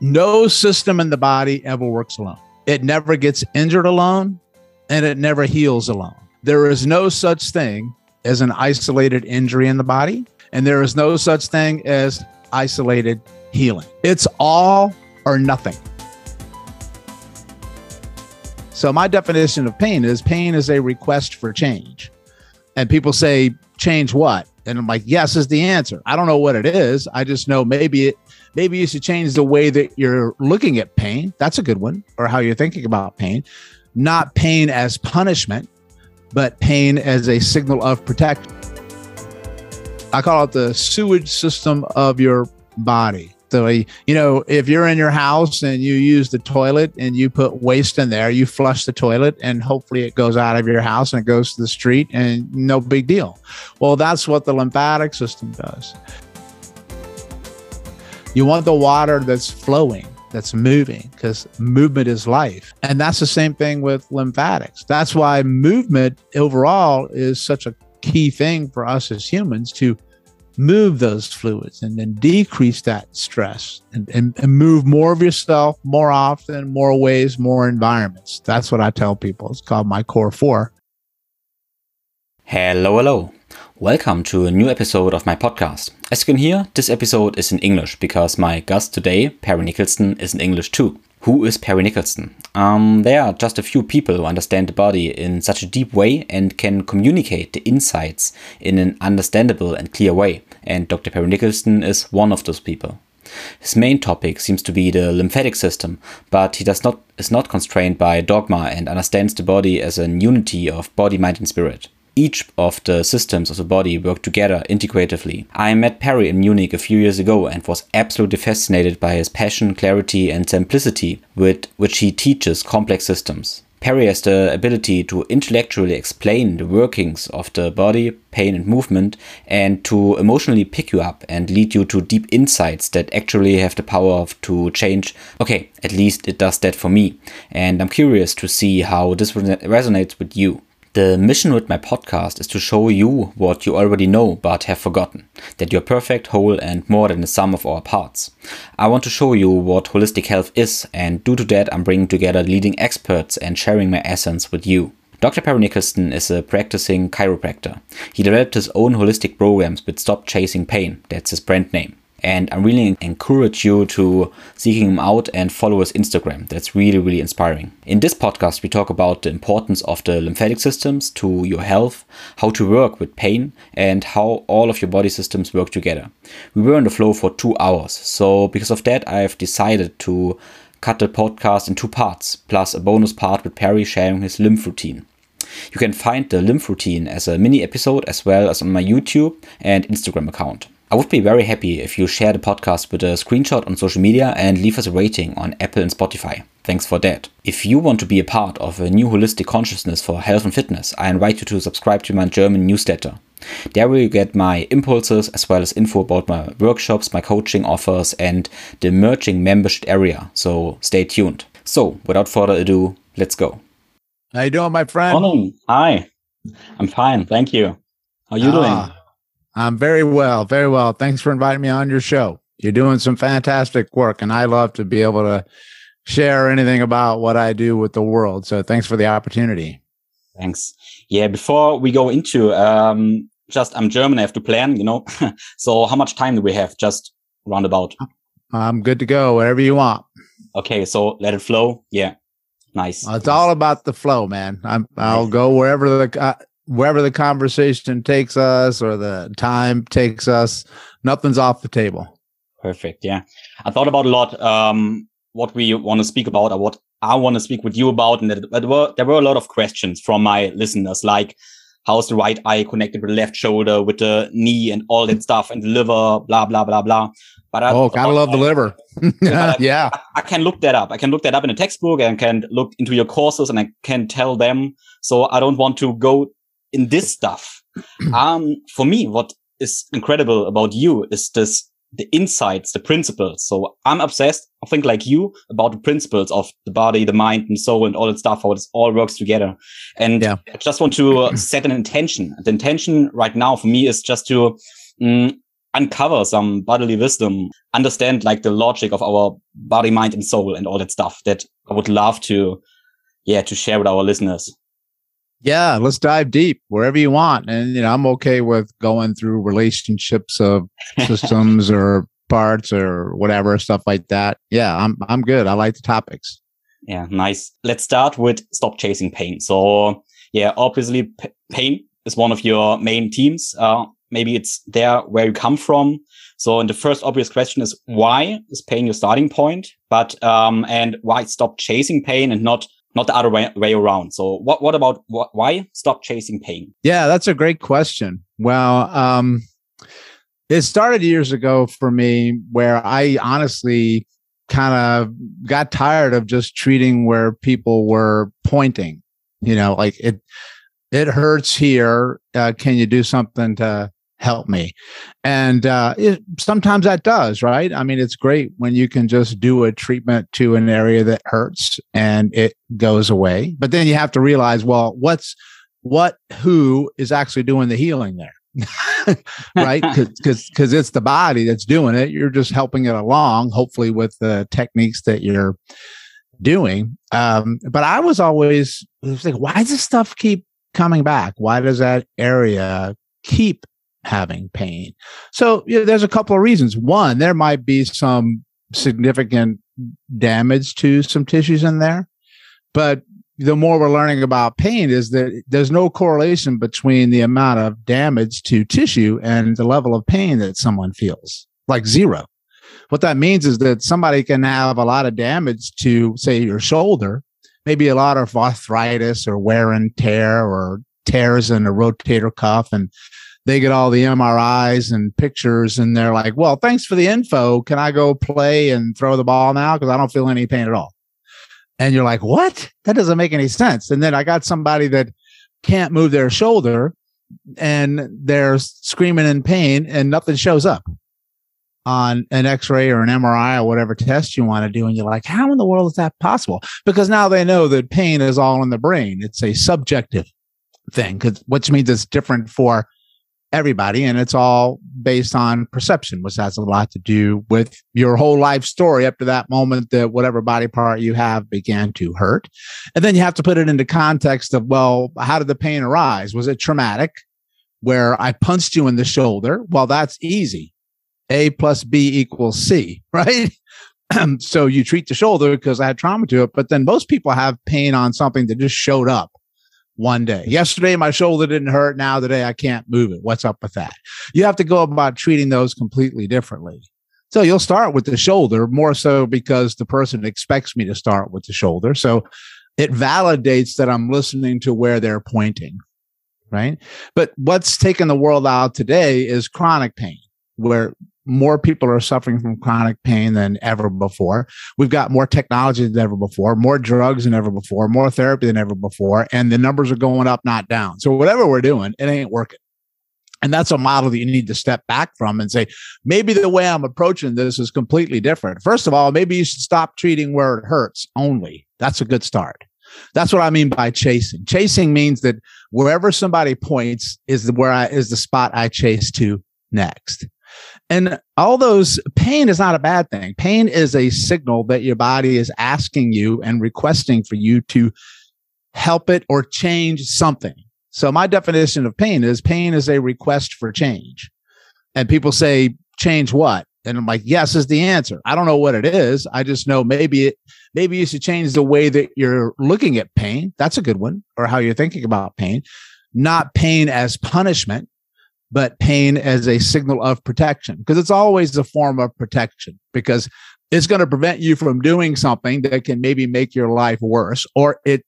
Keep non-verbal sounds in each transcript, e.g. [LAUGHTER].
No system in the body ever works alone. It never gets injured alone and it never heals alone. There is no such thing as an isolated injury in the body, and there is no such thing as isolated healing. It's all or nothing. So, my definition of pain is pain is a request for change. And people say, change what? And I'm like, yes, is the answer. I don't know what it is. I just know maybe it, maybe you should change the way that you're looking at pain. That's a good one, or how you're thinking about pain. Not pain as punishment, but pain as a signal of protection. I call it the sewage system of your body. So, you know, if you're in your house and you use the toilet and you put waste in there, you flush the toilet and hopefully it goes out of your house and it goes to the street and no big deal. Well, that's what the lymphatic system does. You want the water that's flowing, that's moving, because movement is life. And that's the same thing with lymphatics. That's why movement overall is such a key thing for us as humans to move those fluids and then decrease that stress and, and, and, move more of yourself more often, more ways, more environments. That's what I tell people. It's called my core four. Hello, hello. Welcome to a new episode of my podcast. As you can hear, this episode is in English because my guest today, Perry Nickelston, is in English too. Who is Perry Nickelston? Um, there are just a few people who understand the body in such a deep way and can communicate the insights in an understandable and clear way, and Dr. Perry Nickelston is one of those people. His main topic seems to be the lymphatic system, but he does not is not constrained by dogma and understands the body as an unity of body, mind, and spirit each of the systems of the body work together integratively. I met Perry in Munich a few years ago and was absolutely fascinated by his passion, clarity, and simplicity with which he teaches complex systems. Perry has the ability to intellectually explain the workings of the body, pain, and movement, and to emotionally pick you up and lead you to deep insights that actually have the power to change. Okay, at least it does that for me, and I'm curious to see how this resonates with you. The mission with my podcast is to show you what you already know but have forgotten that you're perfect, whole, and more than the sum of our parts. I want to show you what holistic health is, and due to that, I'm bringing together leading experts and sharing my essence with you. Dr. Perry Nickelston is a practicing chiropractor. He developed his own holistic programs with Stop Chasing Pain, that's his brand name. And I really encourage you to seeking him out and follow his Instagram. That's really, really inspiring. In this podcast, we talk about the importance of the lymphatic systems to your health, how to work with pain, and how all of your body systems work together. We were on the flow for two hours. So, because of that, I've decided to cut the podcast in two parts, plus a bonus part with Perry sharing his lymph routine. You can find the lymph routine as a mini episode as well as on my YouTube and Instagram account. I would be very happy if you share the podcast with a screenshot on social media and leave us a rating on Apple and Spotify. Thanks for that. If you want to be a part of a new holistic consciousness for health and fitness, I invite you to subscribe to my German newsletter. There will you get my impulses as well as info about my workshops, my coaching offers, and the emerging membership area. So stay tuned. So, without further ado, let's go. How you doing, my friend? Morning. Hi. I'm fine. Thank you. How are you ah. doing? I'm very well, very well. Thanks for inviting me on your show. You're doing some fantastic work, and I love to be able to share anything about what I do with the world. So thanks for the opportunity. Thanks. Yeah, before we go into um, just I'm German, I have to plan, you know. [LAUGHS] so how much time do we have? Just roundabout. I'm good to go, wherever you want. Okay, so let it flow. Yeah. Nice. Well, it's nice. all about the flow, man. I'm, I'll go wherever the uh, wherever the conversation takes us or the time takes us, nothing's off the table. Perfect. Yeah. I thought about a lot, um, what we want to speak about or what I want to speak with you about. And there were, there were a lot of questions from my listeners, like, how's the right eye connected with the left shoulder, with the knee and all that stuff and the liver, blah, blah, blah, blah. But I, oh, gotta love the liver. [LAUGHS] I, [LAUGHS] yeah. I, I, can look that up. I can look that up in a textbook and can look into your courses and I can tell them. So I don't want to go in this stuff. [CLEARS THROAT] um, for me, what is incredible about you is this the insights, the principles. So I'm obsessed, I think like you, about the principles of the body, the mind, and soul, and all that stuff, how it all works together. And yeah. I just want to uh, [CLEARS THROAT] set an intention. The intention right now for me is just to um, uncover some bodily wisdom, understand like the logic of our body, mind, and soul, and all that stuff that I would love to, yeah, to share with our listeners. Yeah, let's dive deep wherever you want. And you know, I'm okay with going through relationships of [LAUGHS] systems or parts or whatever stuff like that. Yeah, I'm I'm good. I like the topics. Yeah, nice. Let's start with stop chasing pain. So, yeah, obviously p- pain is one of your main teams. Uh, maybe it's there where you come from. So, and the first obvious question is why is pain your starting point? But um, and why stop chasing pain and not not the other way, way around. So what, what about what, why stop chasing pain? Yeah, that's a great question. Well, um, it started years ago for me where I honestly kind of got tired of just treating where people were pointing, you know, like it, it hurts here. Uh, can you do something to help me. And uh, it, sometimes that does, right? I mean, it's great when you can just do a treatment to an area that hurts and it goes away. But then you have to realize, well, what's what, who is actually doing the healing there? [LAUGHS] right? [LAUGHS] Because because it's the body that's doing it. You're just helping it along, hopefully with the techniques that you're doing. Um, but I was always was like, why does this stuff keep coming back? Why does that area keep having pain. So you know, there's a couple of reasons. One, there might be some significant damage to some tissues in there, but the more we're learning about pain is that there's no correlation between the amount of damage to tissue and the level of pain that someone feels like zero. What that means is that somebody can have a lot of damage to say your shoulder, maybe a lot of arthritis or wear and tear or tears in a rotator cuff and they get all the MRIs and pictures and they're like, well, thanks for the info. Can I go play and throw the ball now? Cause I don't feel any pain at all. And you're like, what? That doesn't make any sense. And then I got somebody that can't move their shoulder and they're screaming in pain and nothing shows up on an x-ray or an MRI or whatever test you want to do. And you're like, how in the world is that possible? Because now they know that pain is all in the brain. It's a subjective thing, because which means it's different for everybody and it's all based on perception which has a lot to do with your whole life story up to that moment that whatever body part you have began to hurt. And then you have to put it into context of well how did the pain arise? Was it traumatic where i punched you in the shoulder? Well that's easy. A plus b equals c [LAUGHS] right? [CLEARS THROAT] So you treat the shoulder because i had trauma to it but then most people have pain on something that just showed up one day. Yesterday, my shoulder didn't hurt. Now, today, I can't move it. What's up with that? You have to go about treating those completely differently. So you'll start with the shoulder more so because the person expects me to start with the shoulder. So it validates that I'm listening to where they're pointing. Right. But what's taken the world out today is chronic pain, where more people are suffering from chronic pain than ever before. We've got more technology than ever before, more drugs than ever before, more therapy than ever before, and the numbers are going up, not down. So whatever we're doing, it ain't working. And that's a model that you need to step back from and say, maybe the way I'm approaching this is completely different. First of all, maybe you should stop treating where it hurts only. That's a good start. That's what I mean by chasing. Chasing means that wherever somebody points is the, where I is the spot I chase to next. And all those pain is not a bad thing. Pain is a signal that your body is asking you and requesting for you to help it or change something. So my definition of pain is pain is a request for change. And people say, change what? And I'm like, yes is the answer. I don't know what it is. I just know maybe it, maybe you should change the way that you're looking at pain. That's a good one. Or how you're thinking about pain, not pain as punishment but pain as a signal of protection because it's always a form of protection because it's going to prevent you from doing something that can maybe make your life worse or it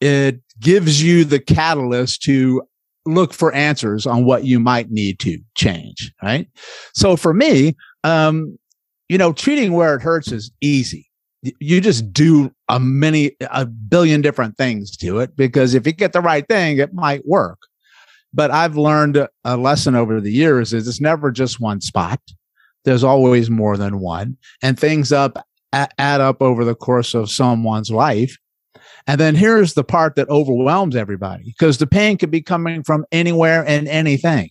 it gives you the catalyst to look for answers on what you might need to change right? So for me um you know treating where it hurts is easy. You just do a many a billion different things to it because if you get the right thing it might work but I've learned a lesson over the years is it's never just one spot. There's always more than one and things up add up over the course of someone's life. And then here's the part that overwhelms everybody because the pain could be coming from anywhere and anything.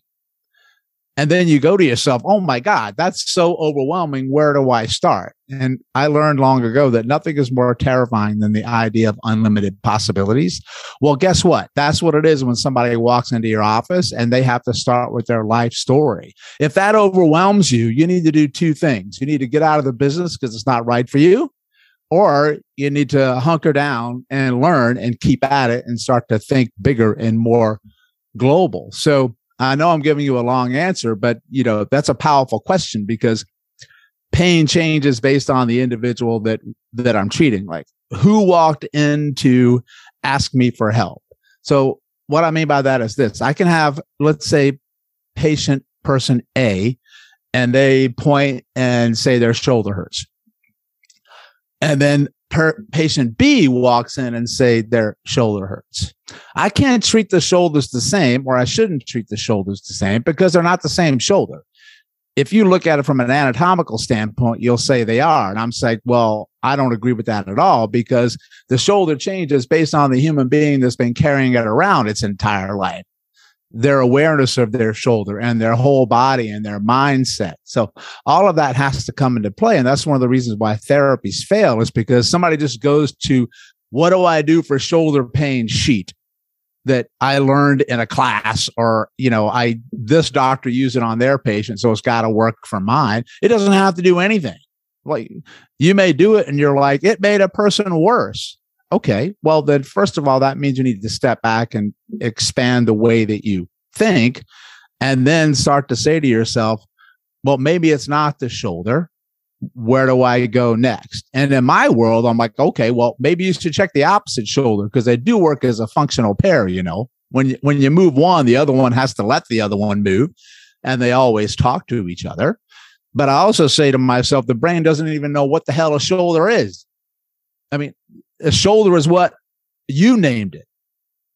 And then you go to yourself, oh my God, that's so overwhelming. Where do I start? And I learned long ago that nothing is more terrifying than the idea of unlimited possibilities. Well, guess what? That's what it is when somebody walks into your office and they have to start with their life story. If that overwhelms you, you need to do two things. You need to get out of the business because it's not right for you or you need to hunker down and learn and keep at it and start to think bigger and more global. So I know I'm giving you a long answer, but you know, that's a powerful question because pain changes based on the individual that that I'm treating. Like who walked in to ask me for help. So what I mean by that is this. I can have, let's say, patient person A, and they point and say their shoulder hurts. And then per- patient B walks in and say their shoulder hurts. I can't treat the shoulders the same, or I shouldn't treat the shoulders the same because they're not the same shoulder. If you look at it from an anatomical standpoint, you'll say they are. And I'm saying, well, I don't agree with that at all because the shoulder changes based on the human being that's been carrying it around its entire life their awareness of their shoulder and their whole body and their mindset. So all of that has to come into play. And that's one of the reasons why therapies fail is because somebody just goes to what do I do for shoulder pain sheet that I learned in a class or, you know, I, this doctor used it on their patient. So it's got to work for mine. It doesn't have to do anything. Like you may do it and you're like, it made a person worse okay, well, then first of all, that means you need to step back and expand the way that you think, and then start to say to yourself, well, maybe it's not the shoulder. Where do I go next? And in my world, I'm like, okay, well, maybe you should check the opposite shoulder because they do work as a functional pair, you know. When you, when you move one, the other one has to let the other one move, and they always talk to each other. But I also say to myself, the brain doesn't even know what the hell a shoulder is. I mean, a shoulder is what you named it.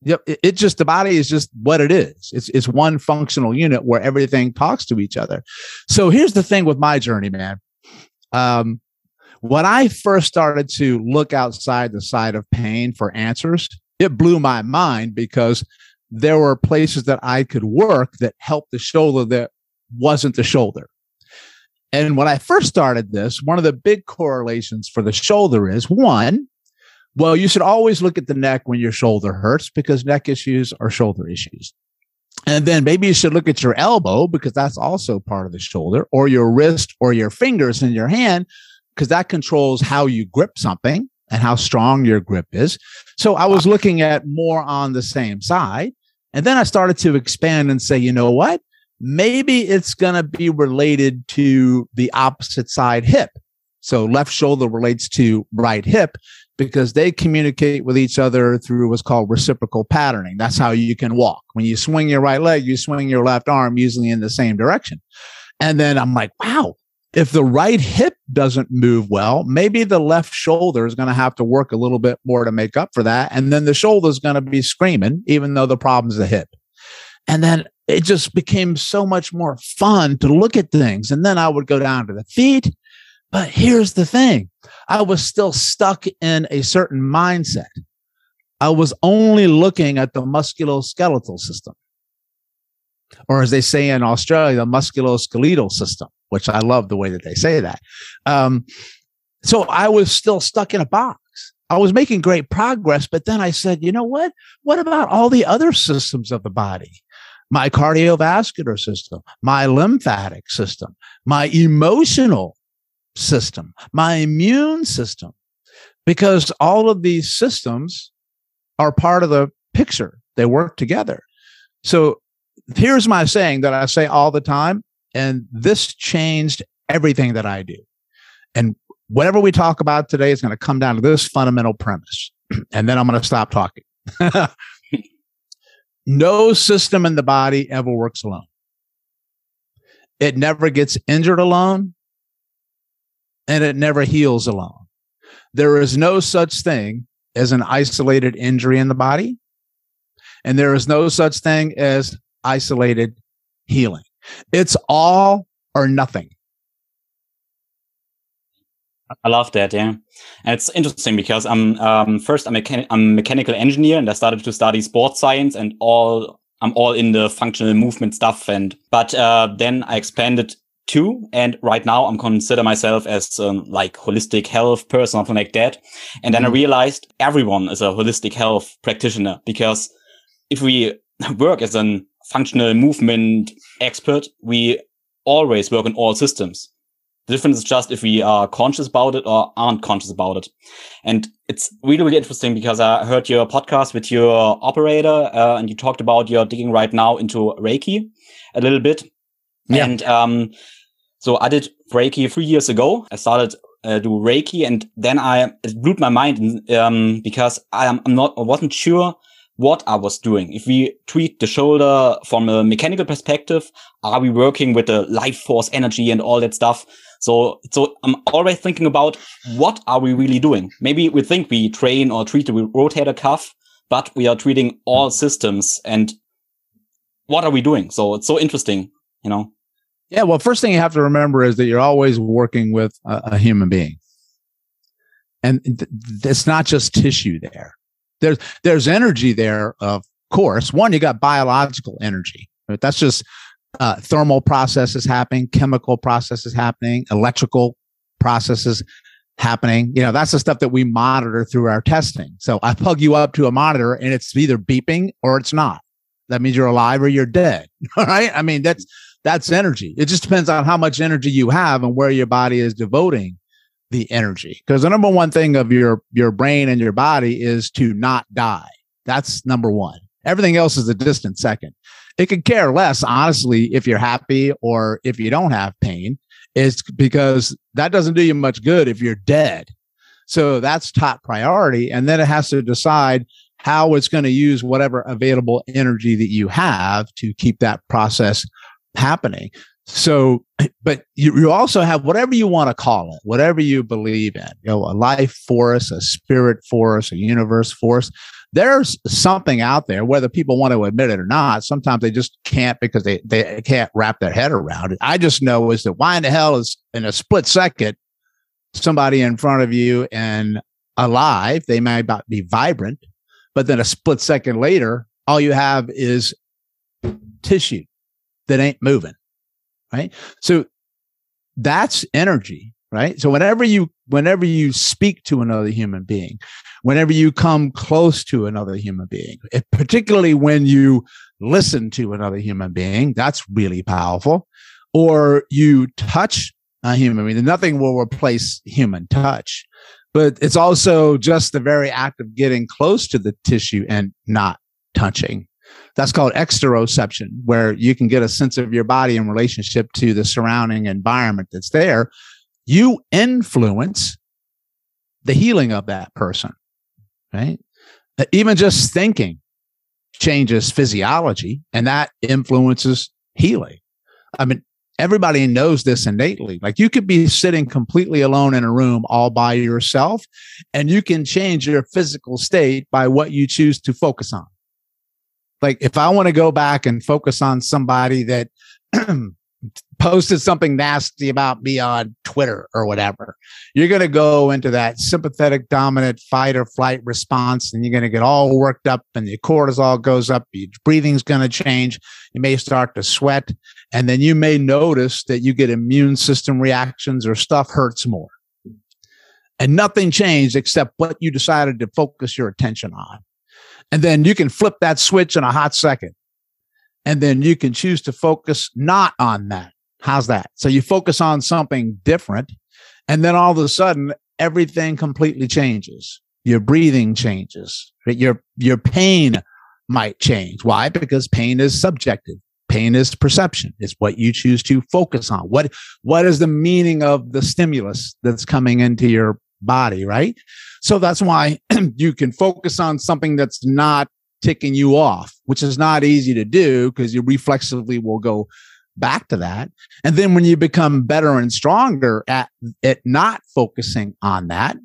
Yep. It, it, just, the body is just what it is. It's, it's one functional unit where everything talks to each other. So here's the thing with my journey, man. Um, when I first started to look outside the side of pain for answers, it blew my mind because there were places that I could work that helped the shoulder that wasn't the shoulder. And when I first started this, one of the big correlations for the shoulder is one, well, you should always look at the neck when your shoulder hurts because neck issues are shoulder issues. And then maybe you should look at your elbow because that's also part of the shoulder or your wrist or your fingers in your hand because that controls how you grip something and how strong your grip is. So I was looking at more on the same side. And then I started to expand and say, you know what? Maybe it's going to be related to the opposite side hip. So left shoulder relates to right hip because they communicate with each other through what's called reciprocal patterning. That's how you can walk. When you swing your right leg, you swing your left arm usually in the same direction. And then I'm like, wow, if the right hip doesn't move well, maybe the left shoulder is going to have to work a little bit more to make up for that. And then the shoulder is going to be screaming, even though the problem's the hip. And then it just became so much more fun to look at things. And then I would go down to the feet. But here's the thing I was still stuck in a certain mindset. I was only looking at the musculoskeletal system, or as they say in Australia, the musculoskeletal system, which I love the way that they say that. Um, so I was still stuck in a box. I was making great progress, but then I said, you know what? What about all the other systems of the body? My cardiovascular system, my lymphatic system, my emotional system, my immune system, because all of these systems are part of the picture. They work together. So here's my saying that I say all the time, and this changed everything that I do. And whatever we talk about today is going to come down to this fundamental premise. [CLEARS THROAT] and then I'm going to stop talking. [LAUGHS] no system in the body ever works alone. It never gets injured alone and it never heals alone. There is no such thing as an isolated injury in the body, and there is no such thing as isolated healing. It's all or nothing. I love that. Yeah, and it's interesting because I'm um, first I'm, mechan- I'm a mechanical engineer and I started to study sports science and all I'm all in the functional movement stuff. And, but, uh, then I expanded too. And right now I'm consider myself as um, like holistic health person, something like that. And then mm-hmm. I realized everyone is a holistic health practitioner because if we [LAUGHS] work as a functional movement expert, we always work on all systems. The difference is just if we are conscious about it or aren't conscious about it. And it's really, really interesting because I heard your podcast with your operator uh, and you talked about your digging right now into Reiki a little bit. Yeah. And um, so I did Reiki three years ago. I started uh, do Reiki and then I, it blew my mind um, because I am I'm not, I wasn't sure what I was doing. If we treat the shoulder from a mechanical perspective, are we working with the life force energy and all that stuff? So, so I'm always thinking about what are we really doing? Maybe we think we train or treat the rotator cuff, but we are treating all systems and what are we doing? So it's so interesting, you know? Yeah. Well, first thing you have to remember is that you're always working with a, a human being. And th- it's not just tissue there there's there's energy there, of course. One, you got biological energy. That's just uh, thermal processes happening, chemical processes happening, electrical processes happening. You know, that's the stuff that we monitor through our testing. So I plug you up to a monitor and it's either beeping or it's not. That means you're alive or you're dead. [LAUGHS] All right. I mean, that's, that's energy. It just depends on how much energy you have and where your body is devoting the energy. Because the number one thing of your your brain and your body is to not die. That's number one. Everything else is a distant second. It could care less honestly if you're happy or if you don't have pain. It's because that doesn't do you much good if you're dead. So that's top priority. And then it has to decide how it's going to use whatever available energy that you have to keep that process happening so, [CLEARS THROAT] but you, you also have whatever you want to call it, whatever you believe in, you know, a life force, a spirit force, a universe force. There's something out there, whether people want to admit it or not. Sometimes they just can't because they, they can't wrap their head around it. I just know is that why in the hell is in a split second, somebody in front of you and alive, they may be vibrant, but then a split second later, all you have is tissue that ain't moving right? So that's energy, right? So whenever you whenever you speak to another human being, whenever you come close to another human being, particularly when you listen to another human being, that's really powerful. Or you touch a human being, nothing will replace human touch. But it's also just the very act of getting close to the tissue and not touching that's called exteroception, where you can get a sense of your body in relationship to the surrounding environment that's there. You influence the healing of that person, right? Uh, even just thinking changes physiology and that influences healing. I mean, everybody knows this innately. Like you could be sitting completely alone in a room all by yourself and you can change your physical state by what you choose to focus on like if I want to go back and focus on somebody that [CLEARS THROAT] posted something nasty about me on Twitter or whatever, you're going to go into that sympathetic dominant fight or flight response and you're going to get all worked up and your cortisol goes up, your breathing's going to change. You may start to sweat and then you may notice that you get immune system reactions or stuff hurts more. And nothing changed except what you decided to focus your attention on. And then you can flip that switch in a hot second. And then you can choose to focus not on that. How's that? So you focus on something different. And then all of a sudden, everything completely changes. Your breathing changes. Your, your pain might change. Why? Because pain is subjective. Pain is perception. It's what you choose to focus on. What, what is the meaning of the stimulus that's coming into your body, right? So that's why [CLEARS THROAT] you can focus on something that's not ticking you off, which is not easy to do because you reflexively will go back to that. And then when you become better and stronger at, at not focusing on that,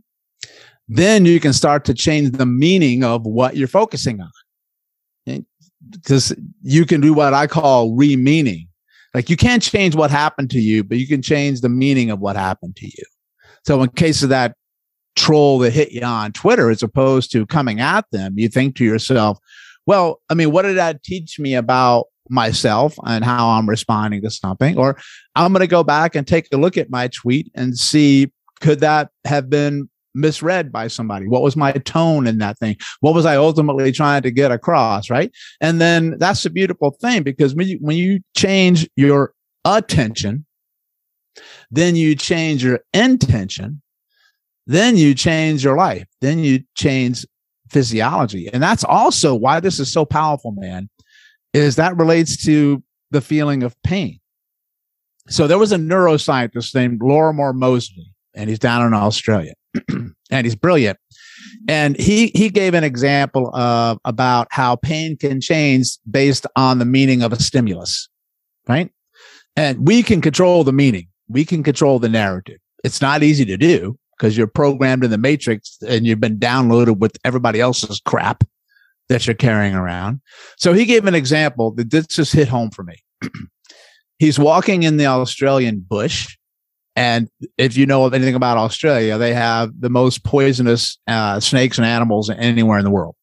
then you can start to change the meaning of what you're focusing on. Because you can do what I call re-meaning. Like you can't change what happened to you, but you can change the meaning of what happened to you. So in case of that troll that hit you on Twitter as opposed to coming at them, you think to yourself, Well, I mean, what did that teach me about myself and how I'm responding to something? Or I'm going to go back and take a look at my tweet and see could that have been misread by somebody? What was my tone in that thing? What was I ultimately trying to get across? Right. And then that's a beautiful thing because when you, when you change your attention, then you change your intention, then you change your life, then you change physiology. And that's also why this is so powerful, man, is that relates to the feeling of pain. So there was a neuroscientist named Lorimer Moseley, and he's down in Australia, [CLEARS THROAT] and he's brilliant. And he he gave an example of about how pain can change based on the meaning of a stimulus, right? And we can control the meaning. We can control the narrative. It's not easy to do because you're programmed in the matrix and you've been downloaded with everybody else's crap that you're carrying around. So he gave an example that this just hit home for me. [CLEARS THROAT] He's walking in the Australian bush. And if you know anything about Australia, they have the most poisonous uh, snakes and animals anywhere in the world.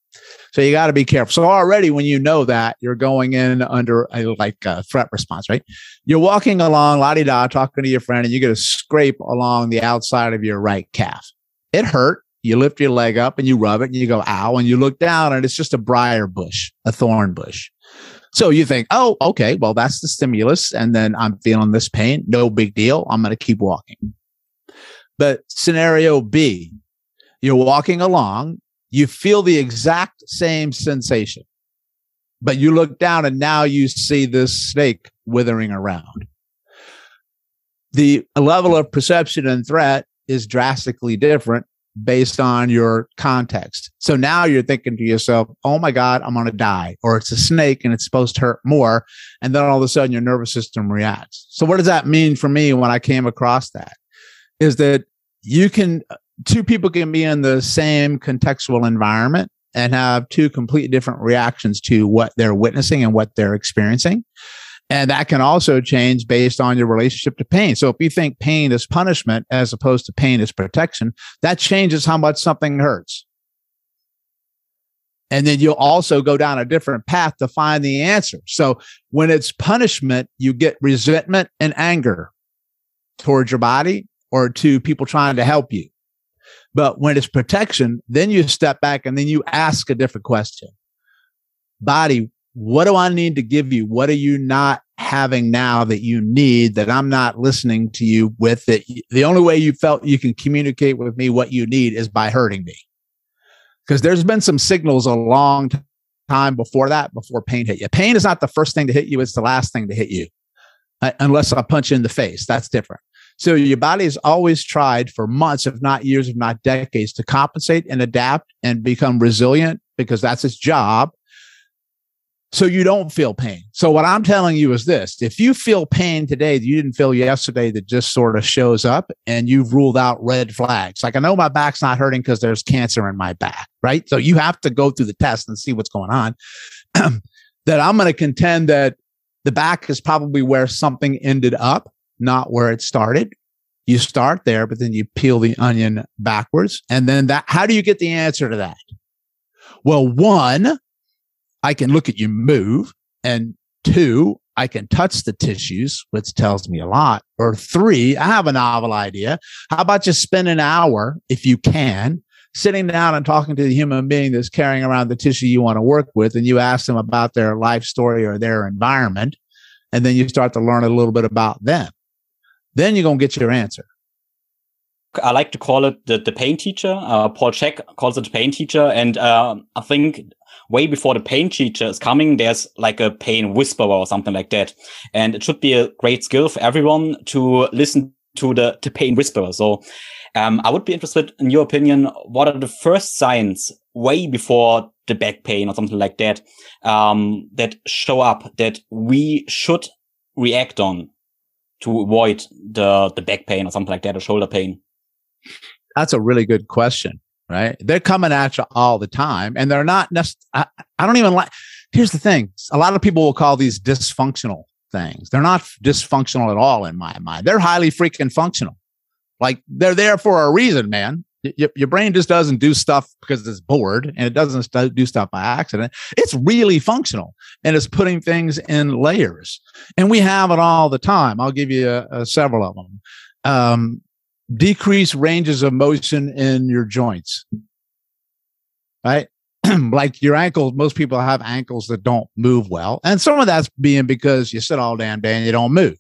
So you got to be careful. So already when you know that you're going in under a, like a threat response, right? You're walking along, la di da, talking to your friend, and you get a scrape along the outside of your right calf. It hurt. You lift your leg up and you rub it and you go, ow. And you look down and it's just a briar bush, a thorn bush. So you think, oh, okay, well, that's the stimulus. And then I'm feeling this pain. No big deal. I'm going to keep walking. But scenario B, you're walking along you feel the exact same sensation, but you look down and now you see this snake withering around. The level of perception and threat is drastically different based on your context. So now you're thinking to yourself, oh my God, I'm going to die, or it's a snake and it's supposed to hurt more. And then all of a sudden your nervous system reacts. So what does that mean for me when I came across that? Is that you can two people can be in the same contextual environment and have two completely different reactions to what they're witnessing and what they're experiencing. And that can also change based on your relationship to pain. So if you think pain is punishment as opposed to pain is protection, that changes how much something hurts. And then you'll also go down a different path to find the answer. So when it's punishment, you get resentment and anger towards your body or to people trying to help you. But when it's protection, then you step back and then you ask a different question. Body, what do I need to give you? What are you not having now that you need that I'm not listening to you with that the only way you felt you can communicate with me what you need is by hurting me. Because there's been some signals a long time before that, before pain hit you. Pain is not the first thing to hit you, it's the last thing to hit you. Uh, unless I punch you in the face. That's different. So your body has always tried for months, if not years, if not decades, to compensate and adapt and become resilient because that's its job. So you don't feel pain. So what I'm telling you is this: if you feel pain today that you didn't feel yesterday, that just sort of shows up, and you've ruled out red flags. Like I know my back's not hurting because there's cancer in my back, right? So you have to go through the test and see what's going on. [CLEARS THROAT] that I'm going to contend that the back is probably where something ended up not where it started. You start there, but then you peel the onion backwards. And then that, how do you get the answer to that? Well, one, I can look at you move. And two, I can touch the tissues, which tells me a lot. Or three, I have a novel idea. How about just spend an hour, if you can, sitting down and talking to the human being that's carrying around the tissue you want to work with, and you ask them about their life story or their environment, and then you start to learn a little bit about them. Then you're going to get your answer. I like to call it the, the pain teacher. Uh, Paul Chek calls it the pain teacher. And uh, I think way before the pain teacher is coming, there's like a pain whisperer or something like that. And it should be a great skill for everyone to listen to the, the pain whisperer. So um, I would be interested in your opinion. What are the first signs way before the back pain or something like that um, that show up that we should react on to avoid the the back pain or something like that or shoulder pain? That's a really good question, right? They're coming at you all the time, and they're not necessarily. I, I don't even like. Here's the thing: a lot of people will call these dysfunctional things. They're not dysfunctional at all in my mind. They're highly freaking functional. Like they're there for a reason, man. Y- your brain just doesn't do stuff because it's bored and it doesn't do stuff by accident. It's really functional and it's putting things in layers. And we have it all the time. I'll give you a several of them. Um, decrease ranges of motion in your joints, right? [CLEARS THROAT] like your ankles, most people have ankles that don't move well. And some of that's being because you sit all damn day and you don't move.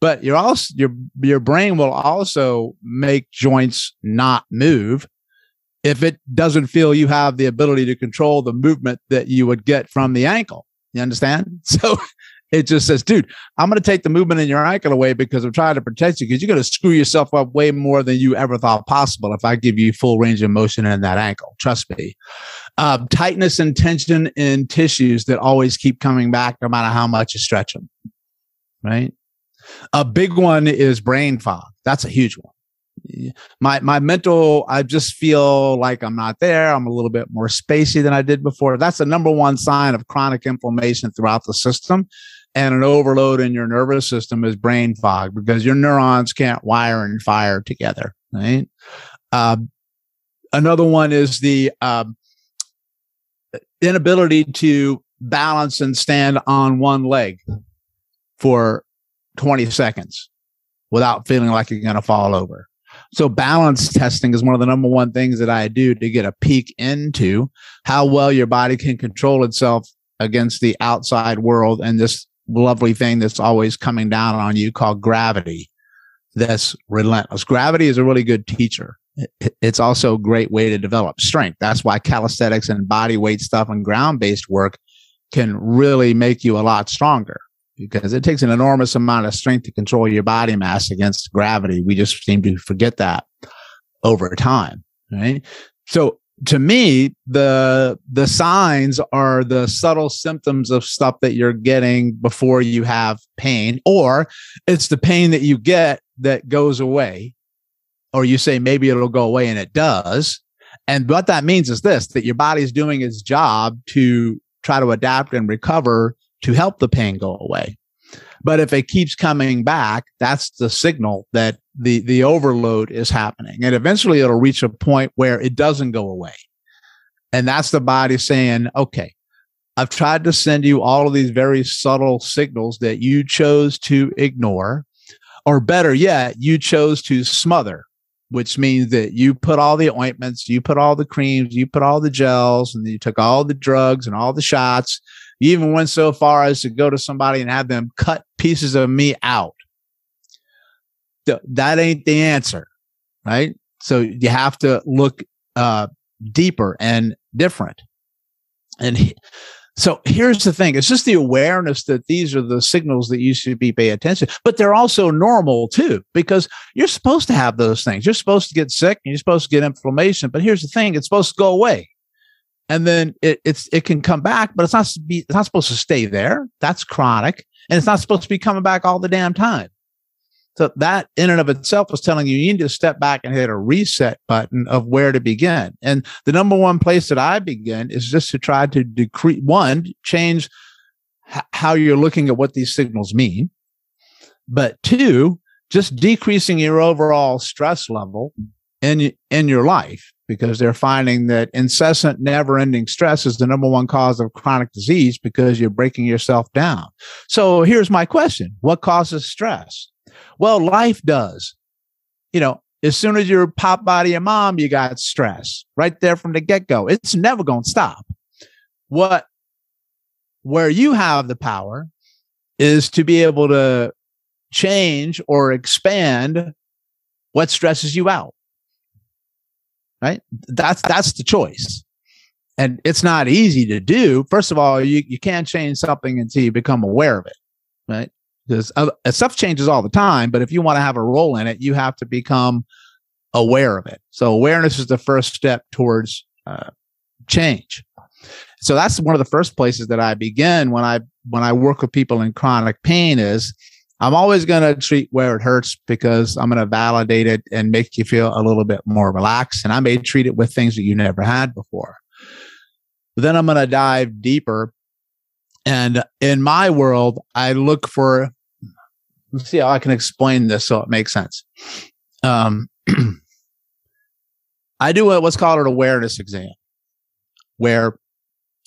But you're also your your brain will also make joints not move if it doesn't feel you have the ability to control the movement that you would get from the ankle. You understand? [LAUGHS] So it just says, dude, I'm going to take the movement in your ankle away because I'm trying to protect you because you're going to screw yourself up way more than you ever thought possible if I give you full range of motion in that ankle. Trust me. Uh, tightness and tension in tissues that always keep coming back no matter how much you stretch them. Right. A big one is brain fog. That's a huge one. My my mental i just feel like i'm not there. I'm a little bit more spacey than i did before. That's the number one sign of chronic inflammation throughout the system. And an overload in your nervous system is brain fog because your neurons can't wire and fire together right? Uh, another one is the um, inability to balance and stand on one leg for 20 seconds without feeling like you're going to fall over so balance testing is one of the number one things that I do to get a peek into how well your body can control itself against the outside world and this lovely thing that's always coming down on you called gravity. That's relentless. Gravity is a really good teacher. It's also a great way to develop strength. That's why calisthenics and body weight stuff and ground based work can really make you a lot stronger because it takes an enormous amount of strength to control your body mass against gravity. We just seem to forget that over time, right? So to me, the the signs are the subtle symptoms of stuff that you're getting before you have pain, or it's the pain that you get that goes away, or you say maybe it'll go away and it does. And what that means is this that your body's doing its job to try to adapt and recover to help the pain go away. But if it keeps coming back, that's the signal that the, the overload is happening. And eventually it'll reach a point where it doesn't go away. And that's the body saying, okay, I've tried to send you all of these very subtle signals that you chose to ignore, or better yet, you chose to smother, which means that you put all the ointments, you put all the creams, you put all the gels, and you took all the drugs and all the shots you even went so far as to go to somebody and have them cut pieces of me out. That ain't the answer, right? So you have to look uh, deeper and different. And so here's the thing it's just the awareness that these are the signals that you should be paying attention, but they're also normal too, because you're supposed to have those things. You're supposed to get sick and you're supposed to get inflammation. But here's the thing it's supposed to go away and then it, it's it can come back, but it's not be, it's not supposed to stay there. That's chronic, and it's not supposed to be coming back all the damn time. So that in and of itself is telling you you need to step back and hit a reset button of where to begin. And the number one place that I begin is just to try to decrease one, change h- how you're looking at what these signals mean, but two, just decreasing your overall stress level in in your life because they're finding that incessant, never ending stress is the number one cause of chronic disease because you're breaking yourself down. So here's my question What causes stress? Well, life does. You know, as soon as you're popped of your mom, you got stress right there from the get go. It's never going to stop. What, where you have the power is to be able to change or expand what stresses you out right? That's that's the choice. And it's not easy to do. First of all, you, you can't change something until you become aware of it, right? Because uh, stuff changes all the time, but if you want to have a role in it, you have to become aware of it. So awareness is the first step towards uh, change. So that's one of the first places that I begin when I when I work with people in chronic pain is I'm always going to treat where it hurts because I'm going to validate it and make you feel a little bit more relaxed. And I may treat it with things that you never had before. But then I'm going to dive deeper. And in my world, I look for, let's see how I can explain this so it makes sense. Um, [CLEARS THROAT] I do what's called an awareness exam, where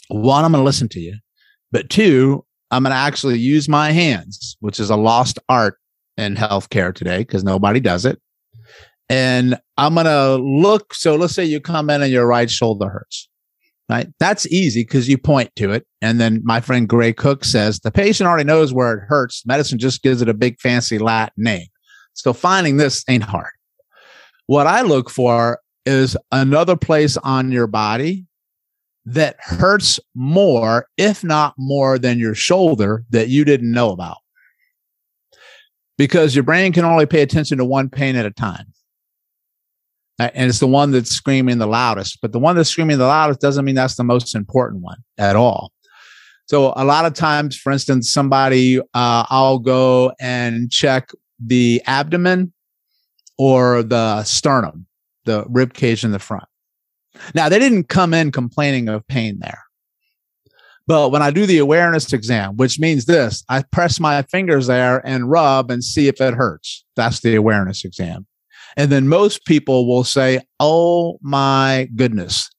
one, I'm going to listen to you, but two, I'm going to actually use my hands, which is a lost art in healthcare today because nobody does it. And I'm going to look. So let's say you come in and your right shoulder hurts, right? That's easy because you point to it. And then my friend Gray Cook says the patient already knows where it hurts. Medicine just gives it a big fancy Latin name. So finding this ain't hard. What I look for is another place on your body that hurts more, if not more than your shoulder that you didn't know about. Because your brain can only pay attention to one pain at a time. And it's the one that's screaming the loudest. But the one that's screaming the loudest doesn't mean that's the most important one at all. So a lot of times, for instance, somebody, uh, I'll go and check the abdomen or the sternum the rib cage in the front. Now, they didn't come in complaining of pain there. But when I do the awareness exam, which means this, I press my fingers there and rub and see if it hurts. That's the awareness exam. And then most people will say, Oh my goodness,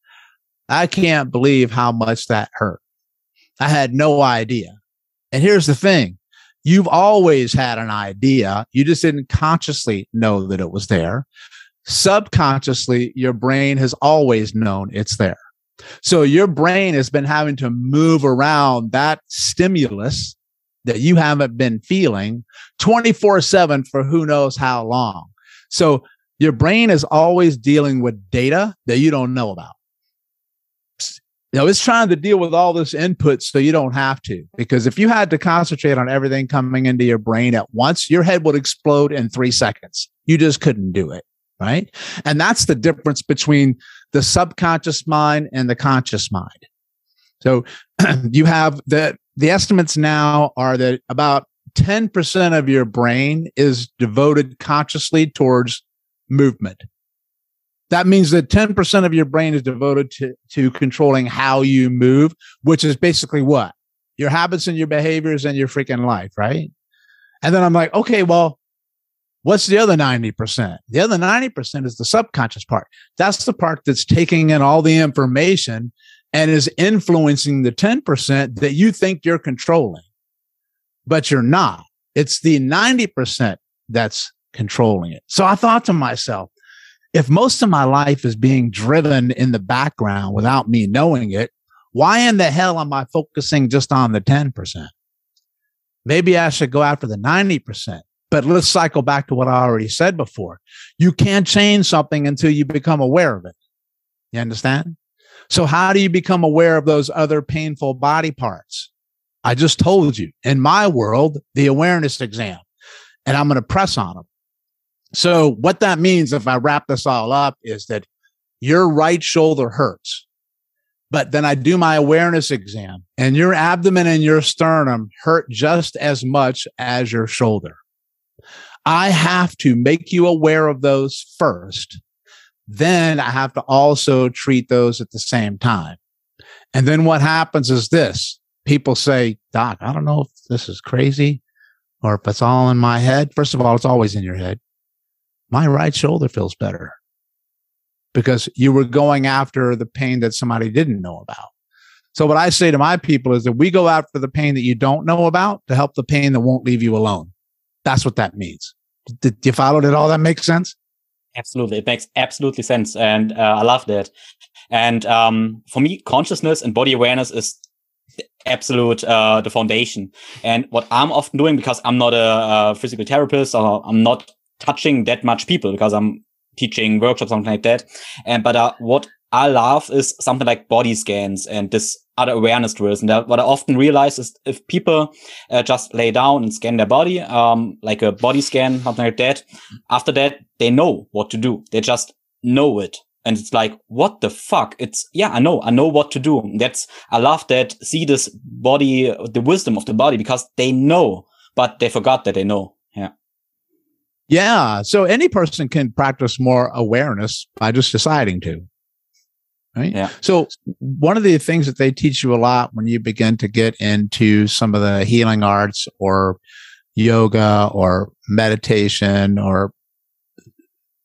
I can't believe how much that hurt. I had no idea. And here's the thing you've always had an idea. You just didn't consciously know that it was there subconsciously, your brain has always known it's there. So your brain has been having to move around that stimulus that you haven't been feeling 24 7 for who knows how long. So your brain is always dealing with data that you don't know about. You know, it's trying to deal with all this input so you don't have to. Because if you had to concentrate on everything coming into your brain at once, your head would explode in three seconds. You just couldn't do it right? And that's the difference between the subconscious mind and the conscious mind. So [CLEARS THROAT] you have the the estimates now are that about 10% of your brain is devoted consciously towards movement. That means that 10% of your brain is devoted to, to controlling how you move, which is basically what? Your habits and your behaviors and your freaking life, right? And then I'm like, okay, well, What's the other 90%? The other 90% is the subconscious part. That's the part that's taking in all the information and is influencing the 10% that you think you're controlling, but you're not. It's the 90% that's controlling it. So I thought to myself, if most of my life is being driven in the background without me knowing it, why in the hell am I focusing just on the 10%? Maybe I should go after the 90%. But let's cycle back to what I already said before. You can't change something until you become aware of it. You understand? So how do you become aware of those other painful body parts? I just told you in my world, the awareness exam, and I'm going to press on them. So what that means, if I wrap this all up, is that your right shoulder hurts. But then I do my awareness exam and your abdomen and your sternum hurt just as much as your shoulder. I have to make you aware of those first. Then I have to also treat those at the same time. And then what happens is this people say, Doc, I don't know if this is crazy or if it's all in my head. First of all, it's always in your head. My right shoulder feels better because you were going after the pain that somebody didn't know about. So what I say to my people is that we go after the pain that you don't know about to help the pain that won't leave you alone. That's what that means. Did you follow? Did all that makes sense? Absolutely. It makes absolutely sense. And uh, I love that. And um, for me, consciousness and body awareness is absolute uh, the foundation. And what I'm often doing, because I'm not a, a physical therapist or I'm not touching that much people because I'm teaching workshops, something like that. And but uh, what I love is something like body scans and this other awareness drills. And what I often realize is if people uh, just lay down and scan their body, um, like a body scan, something like that, after that, they know what to do. They just know it. And it's like, what the fuck? It's, yeah, I know, I know what to do. That's, I love that, see this body, the wisdom of the body because they know, but they forgot that they know. Yeah. Yeah. So any person can practice more awareness by just deciding to right yeah so one of the things that they teach you a lot when you begin to get into some of the healing arts or yoga or meditation or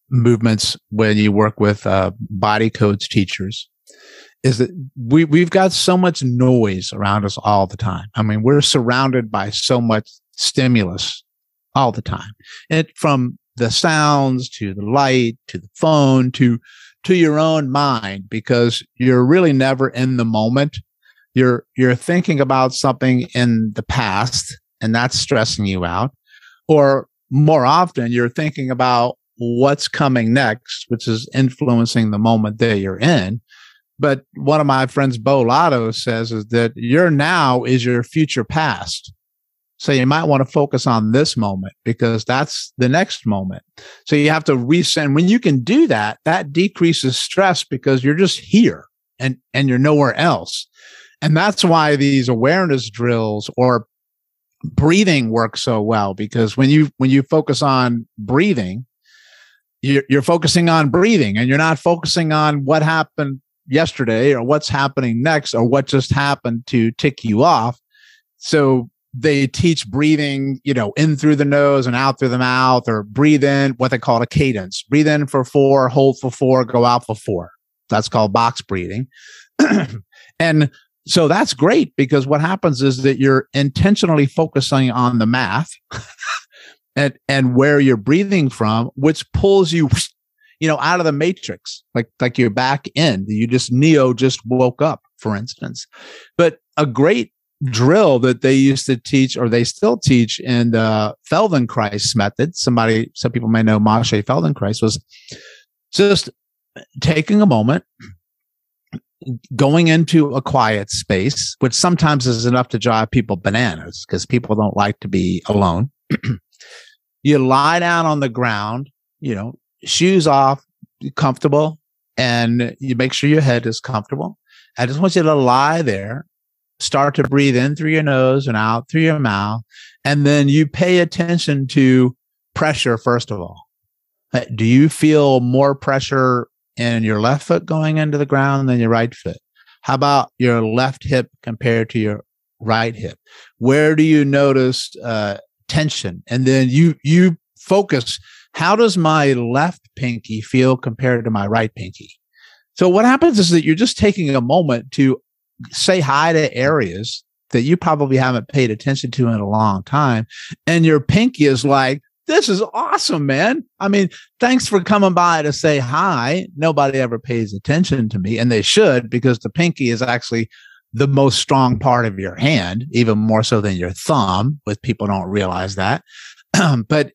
movements when you work with uh, body codes teachers is that we we've got so much noise around us all the time. I mean, we're surrounded by so much stimulus all the time. It from the sounds to the light to the phone to to your own mind because you're really never in the moment. You're you're thinking about something in the past and that's stressing you out. Or more often you're thinking about what's coming next, which is influencing the moment that you're in. But one of my friends, Beau Lotto, says is that your now is your future past. So you might want to focus on this moment because that's the next moment. So you have to resend. When you can do that, that decreases stress because you're just here and, and you're nowhere else. And that's why these awareness drills or breathing work so well because when you, when you focus on breathing, you're, you're focusing on breathing and you're not focusing on what happened yesterday or what's happening next or what just happened to tick you off. So they teach breathing, you know, in through the nose and out through the mouth, or breathe in what they call a cadence. Breathe in for four, hold for four, go out for four. That's called box breathing. [CLEARS THROAT] and so that's great because what happens is that you're intentionally focusing on the math [LAUGHS] and, and where you're breathing from, which pulls you, you know, out of the matrix, like, like you're back in. You just, Neo just woke up, for instance. But a great drill that they used to teach or they still teach in the Feldenkrais method. Somebody, some people may know Moshe Feldenkrais was just taking a moment, going into a quiet space, which sometimes is enough to drive people bananas because people don't like to be alone. [CLEARS THROAT] you lie down on the ground, you know, shoes off, comfortable, and you make sure your head is comfortable. I just want you to lie there start to breathe in through your nose and out through your mouth. And then you pay attention to pressure, first of all. Uh, do you feel more pressure in your left foot going into the ground than your right foot? How about your left hip compared to your right hip? Where do you notice uh, tension? And then you you focus. How does my left pinky feel compared to my right pinky? So what happens is that you're just taking a moment to say hi to areas that you probably haven't paid attention to in a long time. And your pinky is like, this is awesome, man. I mean, thanks for coming by to say hi. Nobody ever pays attention to me, and they should because the pinky is actually the most strong part of your hand, even more so than your thumb, with people don't realize that. [CLEARS THROAT] but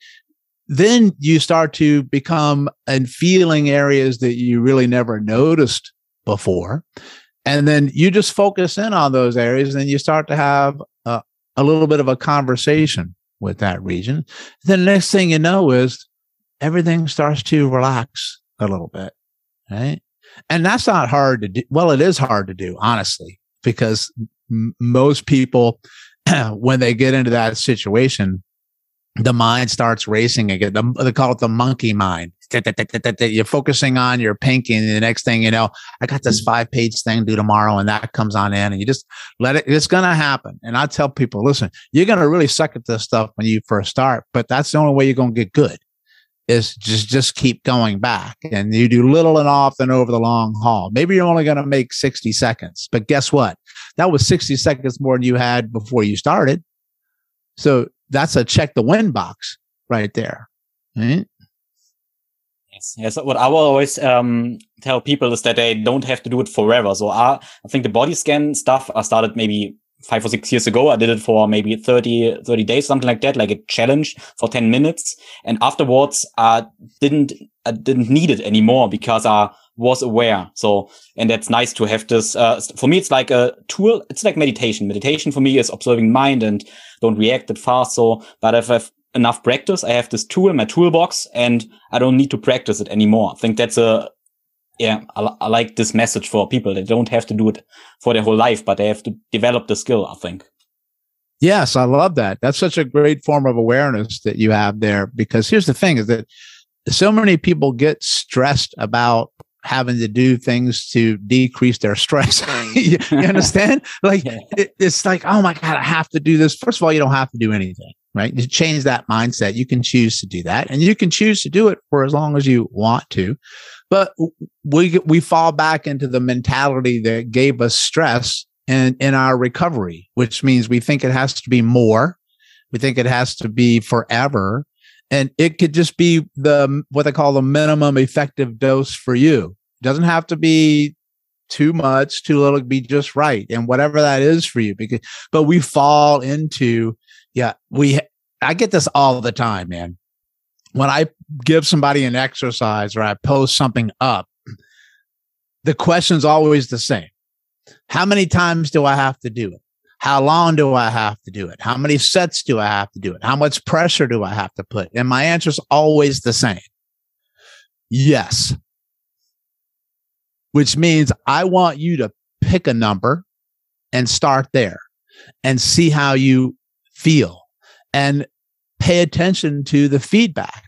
then you start to become and feeling areas that you really never noticed before and then you just focus in on those areas and then you start to have a, a little bit of a conversation with that region then the next thing you know is everything starts to relax a little bit right and that's not hard to do well it is hard to do honestly because m- most people [CLEARS THROAT] when they get into that situation the mind starts racing again. they call it the monkey mind. [LAUGHS] You're focusing on your pinky, and the next thing you know, I got this mm-hmm. five page thing due tomorrow, and that comes on in, and you just let it. It's gonna happen. And I tell people, listen, you're gonna really suck at this stuff when you first start, but that's the only way you're gonna get good. Is just just keep going back, and you do little and often over the long haul. Maybe you're only gonna make sixty seconds, but guess what? That was sixty seconds more than you had before you started. So that's a check the win box right there. Right? Yes, yes. What I will always um, tell people is that they don't have to do it forever. So I, I think the body scan stuff I started maybe five or six years ago. I did it for maybe 30, 30 days, something like that, like a challenge for 10 minutes. And afterwards, I didn't, I didn't need it anymore because I was aware. So, and that's nice to have this. Uh, for me, it's like a tool. It's like meditation. Meditation for me is observing mind and don't react that fast. So, but if I have enough practice, I have this tool in my toolbox and I don't need to practice it anymore. I think that's a, yeah, I, I like this message for people. They don't have to do it for their whole life, but they have to develop the skill, I think. Yes, I love that. That's such a great form of awareness that you have there because here's the thing is that so many people get stressed about having to do things to decrease their stress. [LAUGHS] you, you, understand? [LAUGHS] Like yeah. it, it's like, oh my God, I have to do this. First of all, you don't have to do anything, right? You change that mindset. You can choose to do that and you can choose to do it for as long as you want to. But we, we fall back into the mentality that gave us stress in, in our recovery, which means we think it has to be more. We think it has to be forever and it could just be the what they call the minimum effective dose for you. It doesn't have to be too much, too little, be just right, and whatever that is for you. Because, but we fall into, yeah, we. I get this all the time, man. When I give somebody an exercise or I post something up, the question's always the same. How many times do I have to do it? How long do I have to do it? How many sets do I have to do it? How much pressure do I have to put? And my answer is always the same. Yes. Which means I want you to pick a number and start there and see how you feel and pay attention to the feedback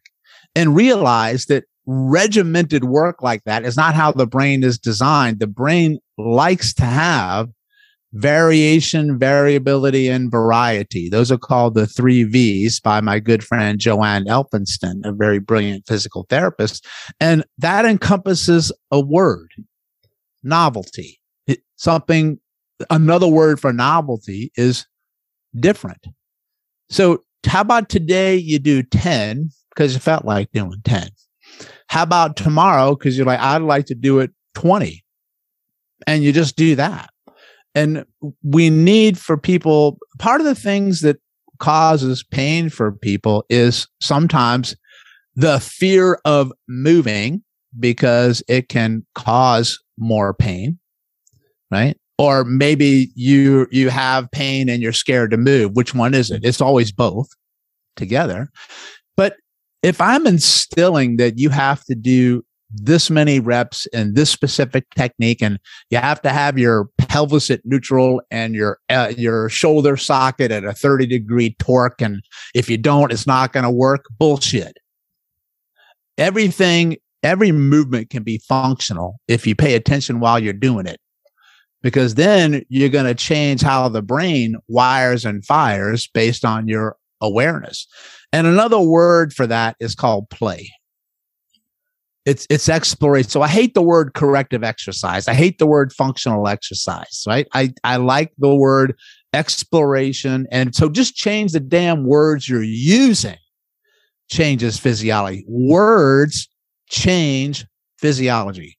and realize that regimented work like that is not how the brain is designed. The brain likes to have variation, variability, and variety. Those are called the three V's by my good friend Joanne Elphinston, a very brilliant physical therapist. And that encompasses a word, novelty. It, something, another word for novelty is different. So how about today you do 10 because you felt like doing 10? How about tomorrow? Because you're like, I'd like to do it 20. And you just do that and we need for people part of the things that causes pain for people is sometimes the fear of moving because it can cause more pain right or maybe you you have pain and you're scared to move. Which one is it? It's always both together. But if i'm instilling that you have to do this many reps and this specific technique and you have to have your pelvis at neutral and your uh, your shoulder socket at a 30 degree torque and if you don't it's not going to work bullshit. Everything every movement can be functional if you pay attention while you're doing it because then you're going to change how the brain wires and fires based on your awareness and another word for that is called play it's it's exploration. So I hate the word corrective exercise. I hate the word functional exercise, right? I, I like the word exploration. And so just change the damn words you're using changes physiology. Words change physiology.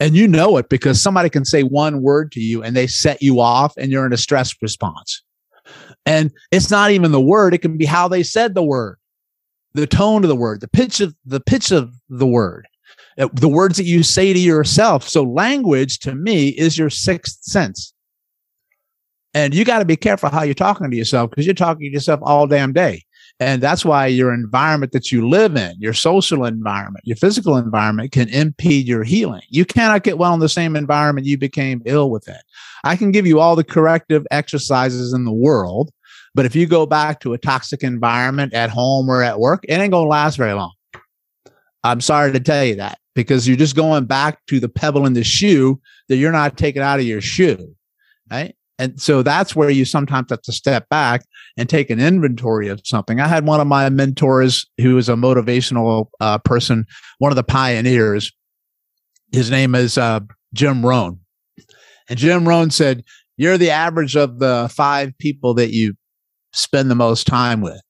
And you know it because somebody can say one word to you and they set you off and you're in a stress response. And it's not even the word, it can be how they said the word the tone of the word, the pitch of the pitch of the word, uh, the words that you say to yourself. So language to me is your sixth sense. And you got to be careful how you're talking to yourself because you're talking to yourself all damn day. And that's why your environment that you live in, your social environment, your physical environment can impede your healing. You cannot get well in the same environment you became ill within. I can give you all the corrective exercises in the world, but if you go back to a toxic environment at home or at work, it ain't going to last very long. I'm sorry to tell you that because you're just going back to the pebble in the shoe that you're not taking out of your shoe. Right. And so that's where you sometimes have to step back and take an inventory of something. I had one of my mentors who is a motivational uh, person, one of the pioneers. His name is uh, Jim Rohn. And Jim Rohn said, You're the average of the five people that you spend the most time with.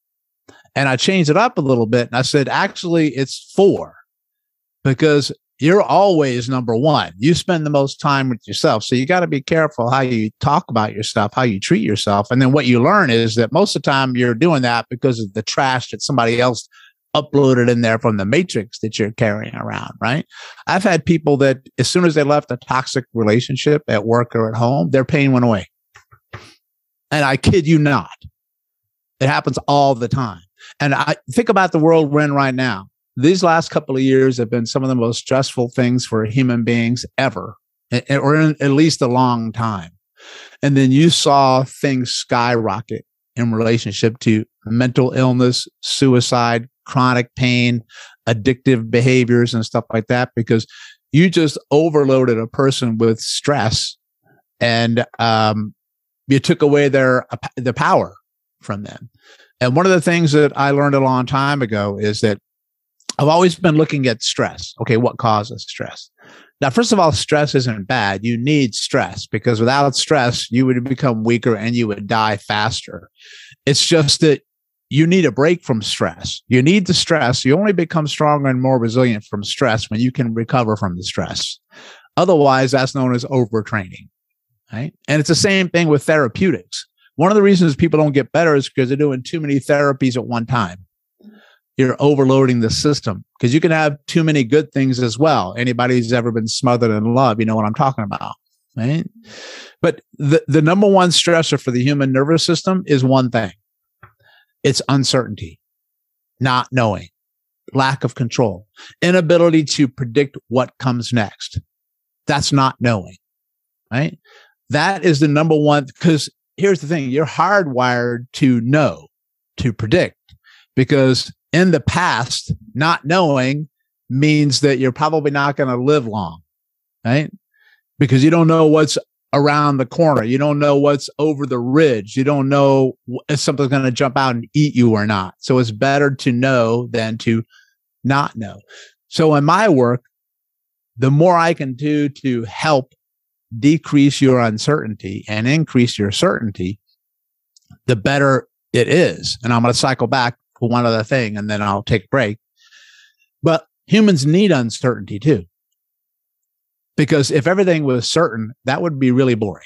And I changed it up a little bit and I said, actually, it's four because you're always number one. You spend the most time with yourself. So you got to be careful how you talk about yourself, how you treat yourself. And then what you learn is that most of the time you're doing that because of the trash that somebody else uploaded in there from the matrix that you're carrying around, right? I've had people that as soon as they left a toxic relationship at work or at home, their pain went away. And I kid you not. It happens all the time. And I think about the world we're in right now. These last couple of years have been some of the most stressful things for human beings ever, or in at least a long time. And then you saw things skyrocket in relationship to mental illness, suicide, chronic pain, addictive behaviors, and stuff like that because you just overloaded a person with stress and um, you took away their the power from them. And one of the things that I learned a long time ago is that I've always been looking at stress. Okay, what causes stress? Now, first of all, stress isn't bad. You need stress because without stress, you would become weaker and you would die faster. It's just that you need a break from stress. You need the stress. You only become stronger and more resilient from stress when you can recover from the stress. Otherwise, that's known as overtraining. Right. And it's the same thing with therapeutics. One of the reasons people don't get better is because they're doing too many therapies at one time. You're overloading the system because you can have too many good things as well. Anybody who's ever been smothered in love, you know what I'm talking about. Right. But the, the number one stressor for the human nervous system is one thing it's uncertainty, not knowing, lack of control, inability to predict what comes next. That's not knowing. Right. That is the number one because here's the thing you're hardwired to know, to predict, because in the past, not knowing means that you're probably not going to live long, right? Because you don't know what's around the corner. You don't know what's over the ridge. You don't know if something's going to jump out and eat you or not. So it's better to know than to not know. So in my work, the more I can do to help decrease your uncertainty and increase your certainty, the better it is. And I'm going to cycle back one other thing and then I'll take a break. But humans need uncertainty too. Because if everything was certain, that would be really boring.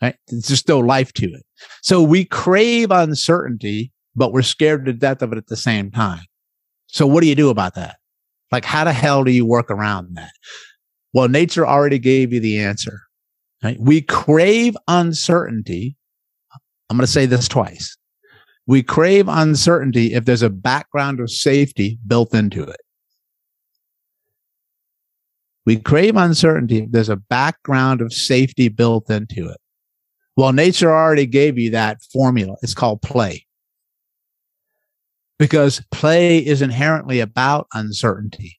Right? Just no life to it. So we crave uncertainty, but we're scared to death of it at the same time. So what do you do about that? Like, how the hell do you work around that? Well, nature already gave you the answer. Right? We crave uncertainty. I'm going to say this twice. We crave uncertainty if there's a background of safety built into it. We crave uncertainty if there's a background of safety built into it. Well, nature already gave you that formula. It's called play. Because play is inherently about uncertainty.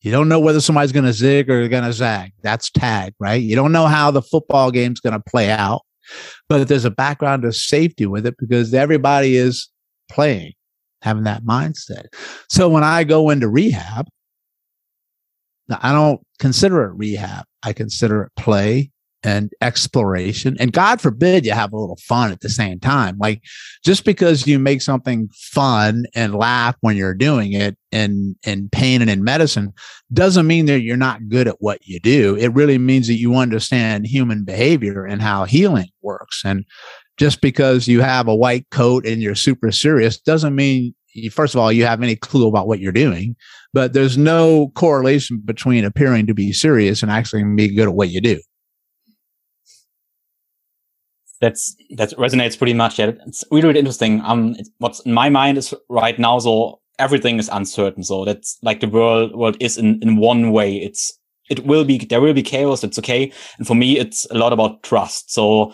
You don't know whether somebody's going to zig or they're going to zag. That's tag, right? You don't know how the football game's going to play out, but there's a background of safety with it because everybody is playing, having that mindset. So when I go into rehab, I don't consider it rehab. I consider it play and exploration. And God forbid you have a little fun at the same time. Like just because you make something fun and laugh when you're doing it in, in pain and in medicine doesn't mean that you're not good at what you do. It really means that you understand human behavior and how healing works. And just because you have a white coat and you're super serious doesn't mean first of all, you have any clue about what you're doing, but there's no correlation between appearing to be serious and actually being good at what you do that's that resonates pretty much. Yeah, it's really, really interesting. Um, what's in my mind is right now. So everything is uncertain. So that's like the world world is in in one way. It's it will be there will be chaos. It's okay. And for me, it's a lot about trust. So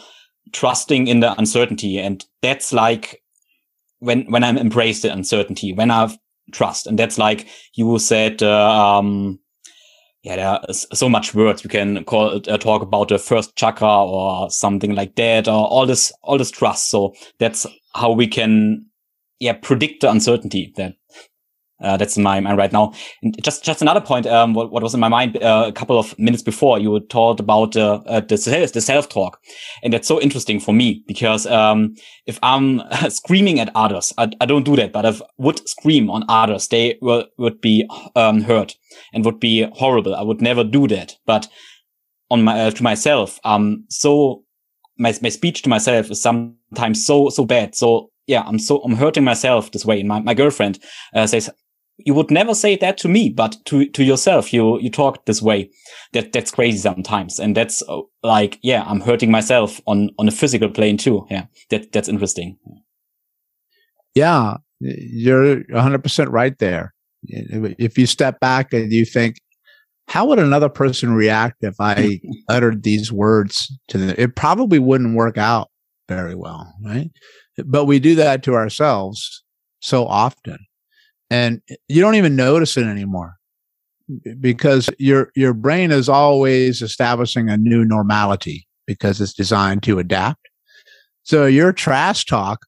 trusting in the uncertainty, and that's like when when I'm embraced the uncertainty, when I've trust, and that's like you said. Uh, um, yeah, there are so much words we can call uh, talk about the first chakra or something like that, or all this all this trust. So that's how we can yeah predict the uncertainty that uh, that's in my mind right now. And just just another point. Um, what, what was in my mind uh, a couple of minutes before you talked about uh, uh, the the self talk, and that's so interesting for me because um, if I'm [LAUGHS] screaming at others, I, I don't do that. But if I would scream on others, they will, would be um, hurt and would be horrible. I would never do that. But on my uh, to myself, um, so my my speech to myself is sometimes so so bad. So yeah, I'm so I'm hurting myself this way. And my, my girlfriend uh, says, you would never say that to me, but to, to yourself, you, you talk this way. That, that's crazy sometimes. And that's uh, like, yeah, I'm hurting myself on, on a physical plane too. Yeah. That, that's interesting. Yeah. You're 100% right there. If you step back and you think, how would another person react if I [LAUGHS] uttered these words to them? It probably wouldn't work out very well. Right. But we do that to ourselves so often and you don't even notice it anymore because your your brain is always establishing a new normality because it's designed to adapt. So your trash talk,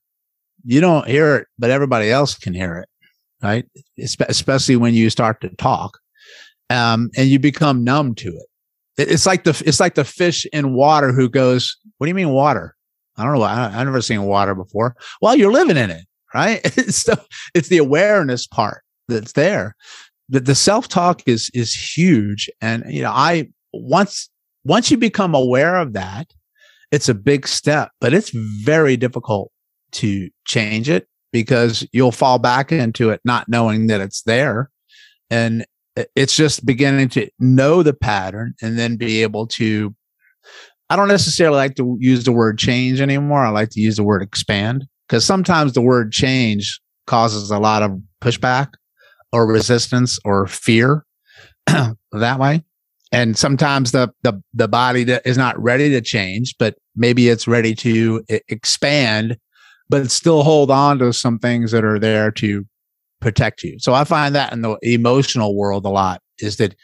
you don't hear it, but everybody else can hear it, right? Especially when you start to talk, um, and you become numb to it. It's like the it's like the fish in water who goes, "What do you mean water? I don't know. I, I've never seen water before." Well, you're living in it, right? [LAUGHS] so it's the awareness part that's there. The, self-talk is is huge. And you know i once once you become aware of that it's a big step but it's very difficult to change it because you'll fall back into it not knowing that it's there. And it's just beginning to know the pattern and then be able to i don't necessarily like to use the word change anymore. I like to use the word expand because sometimes the word change causes a lot of pushback or resistance or fear [CLEARS THROAT] that way. And sometimes the, the, the body is not ready to change, but maybe it's ready to expand, but still hold on to some things that are there to protect you. So I find that in the emotional world a lot is that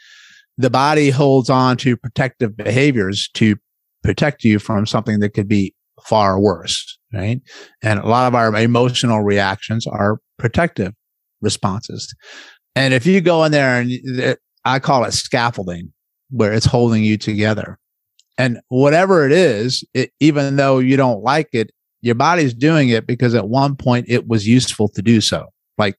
the body holds on to protective behaviors to protect you from something that could be far worse. Right. And a lot of our emotional reactions are protective responses. And if you go in there and it, I call it scaffolding, where it's holding you together. And whatever it is, it, even though you don't like it, your body's doing it because at one point it was useful to do so. Like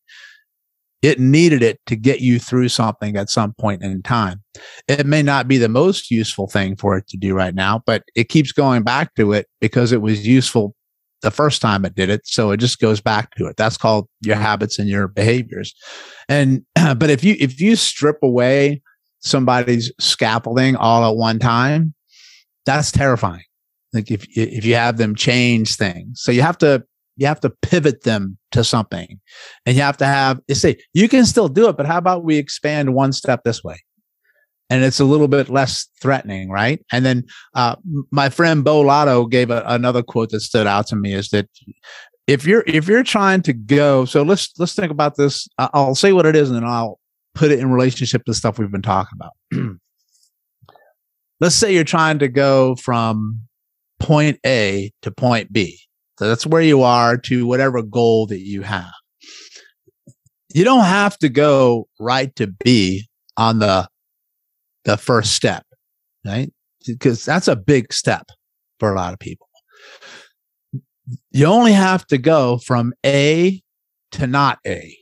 it needed it to get you through something at some point in time. It may not be the most useful thing for it to do right now, but it keeps going back to it because it was useful the first time it did it. So it just goes back to it. That's called your mm-hmm. habits and your behaviors. And, [CLEARS THROAT] but if you, if you strip away somebody's scaffolding all at one time, that's terrifying. Like if, if you have them change things. So you have to, you have to pivot them to something and you have to have, you say, you can still do it, but how about we expand one step this way? And it's a little bit less threatening, right? And then uh, my friend Beau Lotto gave a, another quote that stood out to me is that if you're if you're trying to go, so let's let's think about this. I'll say what it is, and then I'll put it in relationship to stuff we've been talking about. [CLEARS THROAT] let's say you're trying to go from point A to point B. So that's where you are to whatever goal that you have. You don't have to go right to B on the the first step, right? Because that's a big step for a lot of people. You only have to go from A to not A,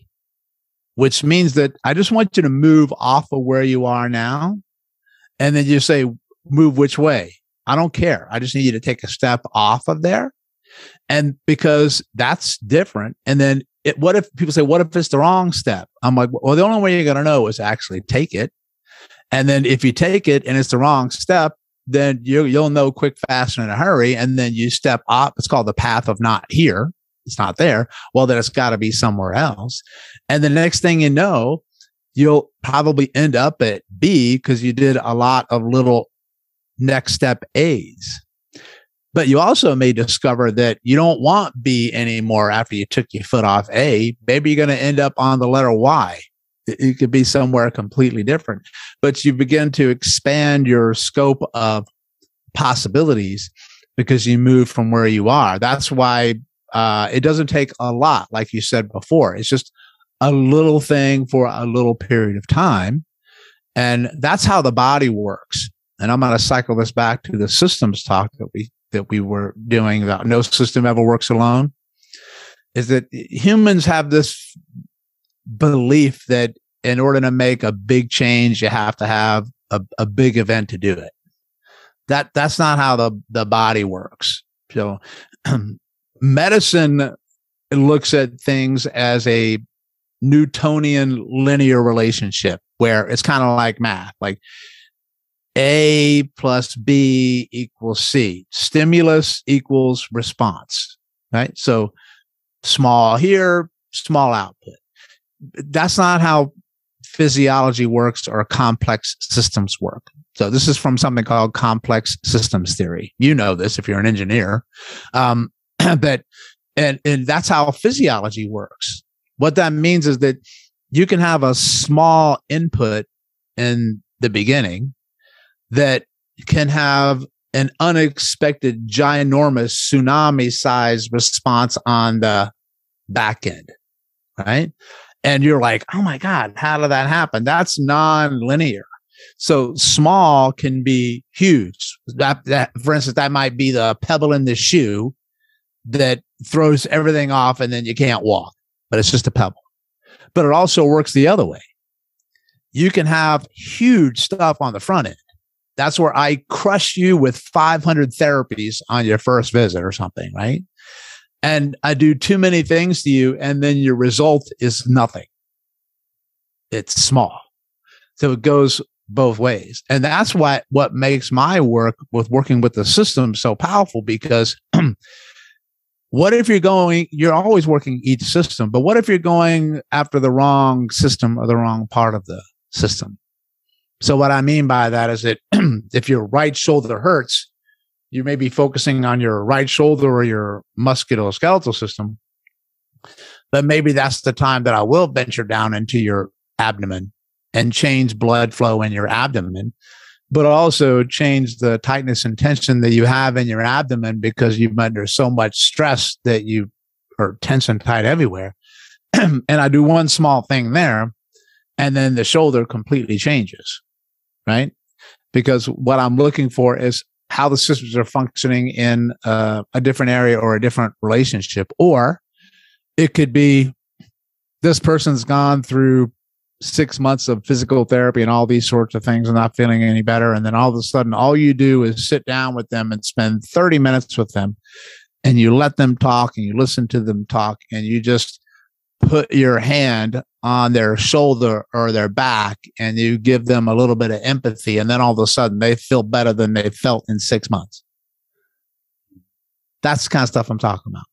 which means that I just want you to move off of where you are now. And then you say, move which way? I don't care. I just need you to take a step off of there. And because that's different. And then it, what if people say, what if it's the wrong step? I'm like, well, the only way you're going to know is actually take it and then if you take it and it's the wrong step, then you, you'll know quick, fast, and in a hurry. And then you step up. It's called the path of not here. It's not there. Well, then it's got to be somewhere else. And the next thing you know, you'll probably end up at B because you did a lot of little next step A's. But you also may discover that you don't want B anymore after you took your foot off A. Maybe you're going to end up on the letter Y it could be somewhere completely different but you begin to expand your scope of possibilities because you move from where you are. That's why uh, it doesn't take a lot like you said before. It's just a little thing for a little period of time and that's how the body works. And i'm going to cycle this back to the systems talk that we that we were doing about no system ever works alone. Is that humans have this belief that in order to make a big change, you have to have a, a big event to do it. That that's not how the the body works. So, [CLEARS THROAT] medicine looks at things as a Newtonian linear relationship where it's kind of like math, like A plus B equals C. Stimulus equals response, right? So small here, small output that's not how physiology works or complex systems work. So this is from something called complex systems theory. You know this if you're an engineer. Um, [CLEARS THROAT] but and and that's how physiology works. What that means is that you can have a small input in the beginning that can have an unexpected ginormous tsunami size response on the back end right and you're like oh my god how did that happen? That's non-linear. So small can be huge. That, that for instance that might be the pebble in the shoe that throws everything off and then you can't walk but it's just a pebble. But it also works the other way. You can have huge stuff on the front end. That's where I crush you with 500 therapies on your first visit or something, right? And I do too many things to you, and then your result is nothing. It's small. So it goes both ways. And that's what, what makes my work with working with the system so powerful because [CLEARS THROAT] what if you're going, you're always working each system, but what if you're going after the wrong system or the wrong part of the system? So what I mean by that is that [CLEARS THROAT] if your right shoulder hurts, you may be focusing on your right shoulder or your musculoskeletal system. But maybe that's the time that I will venture down into your abdomen and change blood flow in your abdomen, but also change the tightness and tension that you have in your abdomen because you've under so much stress that you are tense and tight everywhere. [CLEARS THROAT] and I do one small thing there, and then the shoulder completely changes right? Because what I'm looking for is how the systems are functioning in uh, a different area or a different relationship. Or it could be this person's gone through six months of physical therapy and all these sorts of things and not feeling any better. And then all of a sudden, all you do is sit down with them and spend 30 minutes with them and you let them talk and you listen to them talk and you just put your hand on their shoulder or their back and you give them a little bit of empathy and then all of a sudden they feel better than they felt in six months. That's the kind of stuff i'm talking about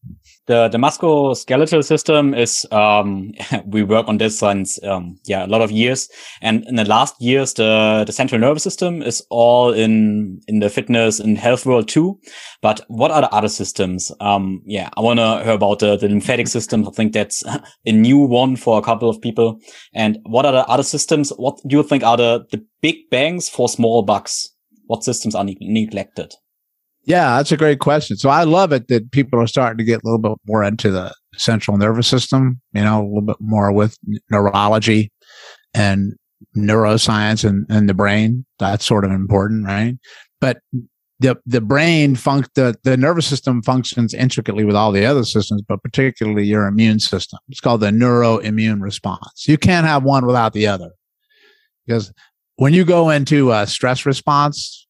the the musculoskeletal system is um, [LAUGHS] we work on this since um, yeah a lot of years. And in the last years the the central nervous system is all in in the fitness and health world too. But what are the other systems? Um, yeah i want to hear about the, the lymphatic system. I think that's [LAUGHS] a new one for a couple of people. And what are the other systems? What do you think are the the big bangs for small bucks? What systems are ne neglected yeah, that's a great question. So I love it that people are starting to get a little bit more into the central nervous system, you know, a little bit more with neurology and neuroscience and, and the brain. That's sort of important, right? But the the brain func the, the nervous system functions intricately with all the other systems, but particularly your immune system. It's called the neuroimmune response. You can't have one without the other. Because when you go into a stress response,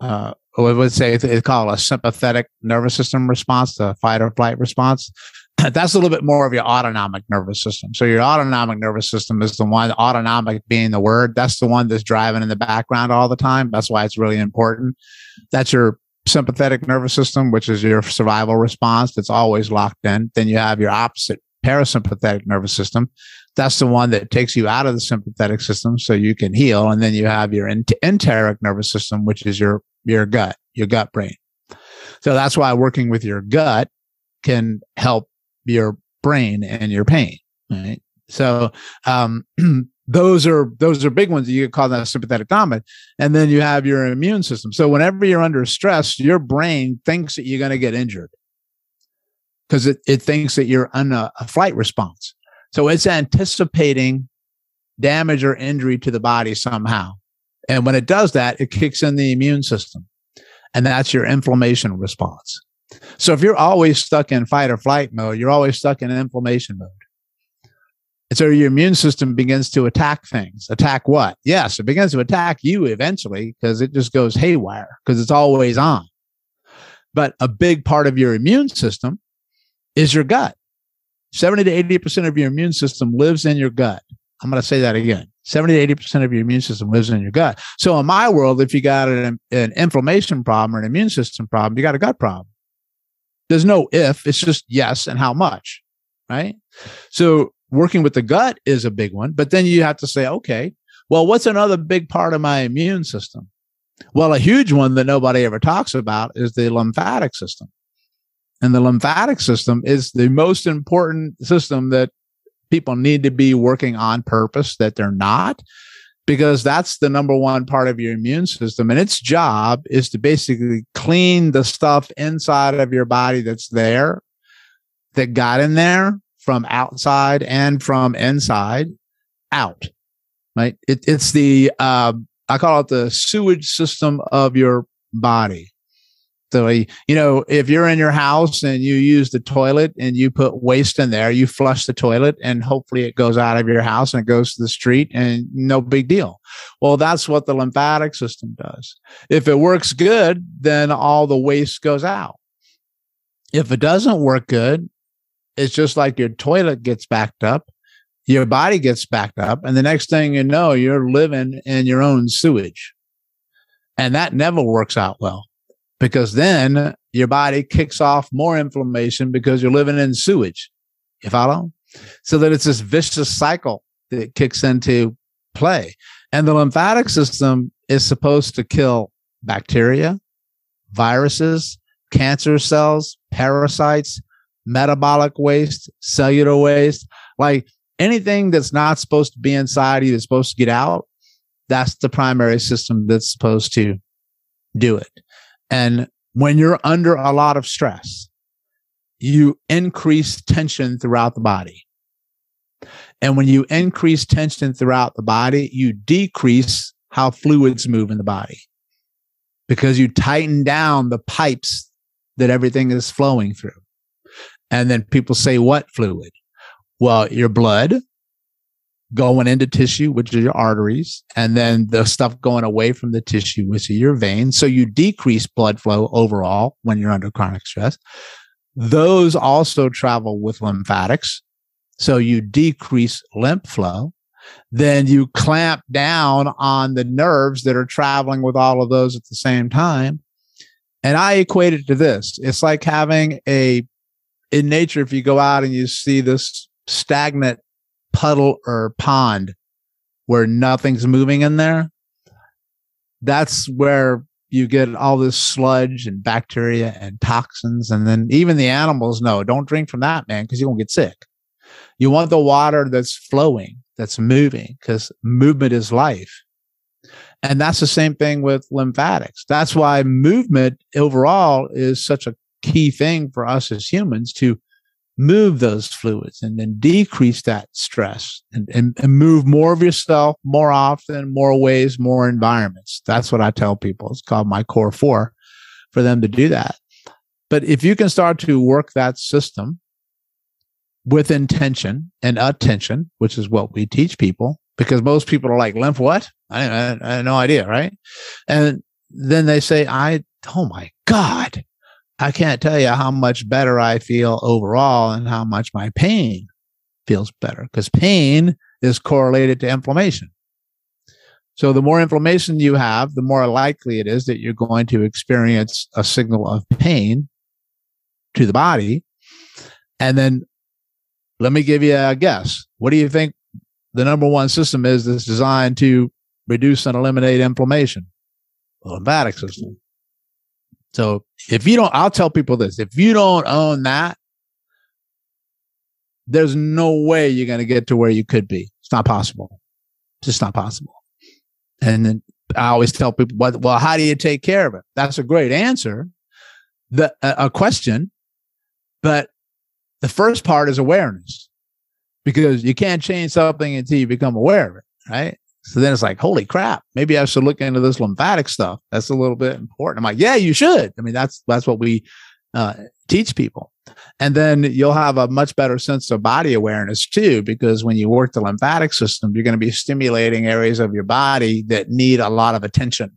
uh, we would say it's called a sympathetic nervous system response, the fight or flight response. [CLEARS THROAT] That's a little bit more of your autonomic nervous system. So your autonomic nervous system is the one, autonomic being the word, that's the one that's driving in the background all the time. That's why it's really important. That's your sympathetic nervous system, which is your survival response that's always locked in. Then you have your opposite parasympathetic nervous system. That's the one that takes you out of the sympathetic system so you can heal. And then you have your enteric nervous system, which is your your gut, your gut brain. So that's why working with your gut can help your brain and your pain. Right. So, um, [CLEARS THROAT] those are those are big ones. You could call that sympathetic dominant, and then you have your immune system. So whenever you're under stress, your brain thinks that you're going to get injured because it, it thinks that you're on a, a flight response. So it's anticipating damage or injury to the body somehow. And when it does that, it kicks in the immune system. And that's your inflammation response. So if you're always stuck in fight or flight mode, you're always stuck in inflammation mode. And so your immune system begins to attack things. Attack what? Yes, it begins to attack you eventually because it just goes haywire because it's always on. But a big part of your immune system is your gut. 70 to 80% of your immune system lives in your gut. I'm going to say that again. 70 to 80% of your immune system lives in your gut. So in my world, if you got an, an inflammation problem or an immune system problem, you got a gut problem. There's no if, it's just yes and how much, right? So working with the gut is a big one, but then you have to say, okay, well, what's another big part of my immune system? Well, a huge one that nobody ever talks about is the lymphatic system. And the lymphatic system is the most important system that people need to be working on purpose that they're not because that's the number one part of your immune system. And its job is to basically clean the stuff inside of your body that's there that got in there from outside and from inside out right? It, it's the uh, i call it the sewage system of your body so, you know, if you're in your house and you use the toilet and you put waste in there, you flush the toilet and hopefully it goes out of your house and it goes to the street and no big deal. Well, that's what the lymphatic system does. If it works good, then all the waste goes out. If it doesn't work good, it's just like your toilet gets backed up, your body gets backed up, and the next thing you know, you're living in your own sewage. And that never works out well because then your body kicks off more inflammation because you're living in sewage. You follow? So that it's this vicious cycle that kicks into play. And the lymphatic system is supposed to kill bacteria, viruses, cancer cells, parasites, metabolic waste, cellular waste, like anything that's not supposed to be inside you that's supposed to get out. That's the primary system that's supposed to do it. And when you're under a lot of stress, you increase tension throughout the body. And when you increase tension throughout the body, you decrease how fluids move in the body because you tighten down the pipes that everything is flowing through. And then people say, what fluid? Well, your blood, going into tissue, which is your arteries, and then the stuff going away from the tissue, which are your veins. So you decrease blood flow overall when you're under chronic stress. Those also travel with lymphatics. So you decrease lymph flow. Then you clamp down on the nerves that are traveling with all of those at the same time. And I equate it to this. It's like having a, in nature, if you go out and you see this stagnant puddle or pond where nothing's moving in there, that's where you get all this sludge and bacteria and toxins. And then even the animals know don't drink from that, man, because you won't get sick. You want the water that's flowing, that's moving, because movement is life. And that's the same thing with lymphatics. That's why movement overall is such a key thing for us as humans to move those fluids and then decrease that stress and, and, and, move more of yourself more often, more ways, more environments. That's what I tell people. It's called my core four for them to do that. But if you can start to work that system with intention and attention, which is what we teach people, because most people are like, lymph what? I, I, I had no idea, right? And then they say, I, oh my God, I can't tell you how much better I feel overall and how much my pain feels better because pain is correlated to inflammation. So the more inflammation you have, the more likely it is that you're going to experience a signal of pain to the body. And then let me give you a guess. What do you think the number one system is that's designed to reduce and eliminate inflammation? The lymphatic system. So if you don't, I'll tell people this if you don't own that, there's no way you're going to get to where you could be. It's not possible. It's just not possible. And then I always tell people, well, how do you take care of it? That's a great answer, the, a question. But the first part is awareness because you can't change something until you become aware of it, right? So then it's like, holy crap, maybe I should look into this lymphatic stuff. That's a little bit important. I'm like, yeah, you should. I mean, that's that's what we uh, teach people. And then you'll have a much better sense of body awareness too, because when you work the lymphatic system, you're going to be stimulating areas of your body that need a lot of attention.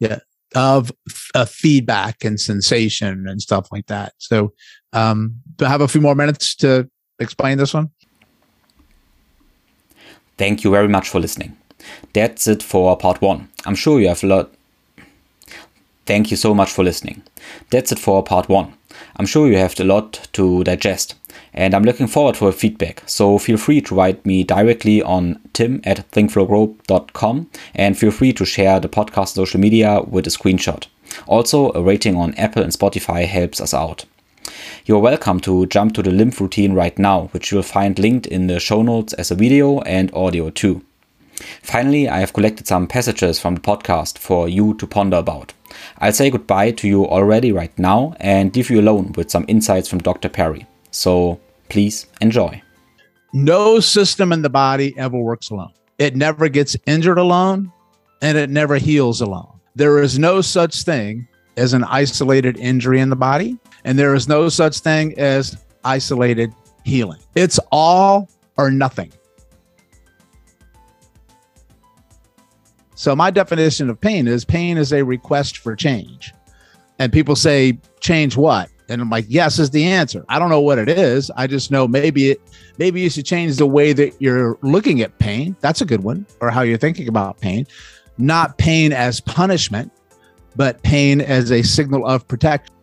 Yeah. Of uh, feedback and sensation and stuff like that. So, um, I have a few more minutes to explain this one. Thank you very much for listening. That's it for part one. I'm sure you have a lot. Thank you so much for listening. That's it for part one. I'm sure you have a lot to digest and I'm looking forward for feedback. So feel free to write me directly on tim at thinkflowgrow.com and feel free to share the podcast social media with a screenshot. Also, a rating on Apple and Spotify helps us out. You're welcome to jump to the lymph routine right now, which you'll find linked in the show notes as a video and audio too. Finally, I have collected some passages from the podcast for you to ponder about. I'll say goodbye to you already right now and leave you alone with some insights from Dr. Perry. So please enjoy. No system in the body ever works alone. It never gets injured alone and it never heals alone. There is no such thing as an isolated injury in the body, and there is no such thing as isolated healing. It's all or nothing. So, my definition of pain is pain is a request for change. And people say, change what? And I'm like, yes is the answer. I don't know what it is. I just know maybe it maybe you should change the way that you're looking at pain. That's a good one, or how you're thinking about pain. Not pain as punishment, but pain as a signal of protection.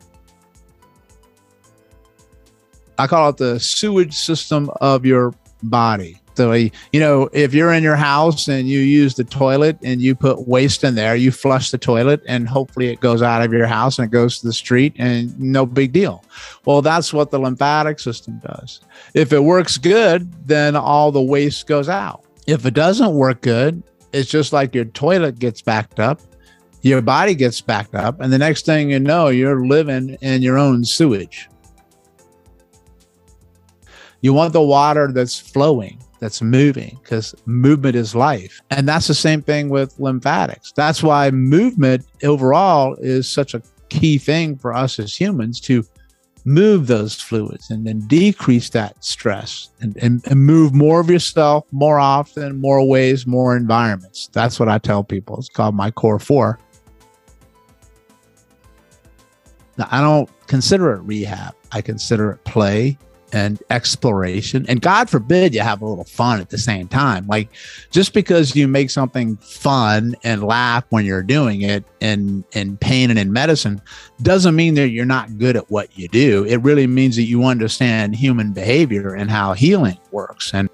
I call it the sewage system of your body. So, you know, if you're in your house and you use the toilet and you put waste in there, you flush the toilet and hopefully it goes out of your house and it goes to the street and no big deal. Well, that's what the lymphatic system does. If it works good, then all the waste goes out. If it doesn't work good, it's just like your toilet gets backed up, your body gets backed up, and the next thing you know, you're living in your own sewage. You want the water that's flowing that's moving because movement is life. And that's the same thing with lymphatics. That's why movement overall is such a key thing for us as humans to move those fluids and then decrease that stress and, and, and move more of yourself more often, more ways, more environments. That's what I tell people. It's called my core four. Now, I don't consider it rehab. I consider it play and exploration. And God forbid you have a little fun at the same time. Like just because you make something fun and laugh when you're doing it in in pain and in medicine doesn't mean that you're not good at what you do. It really means that you understand human behavior and how healing works. And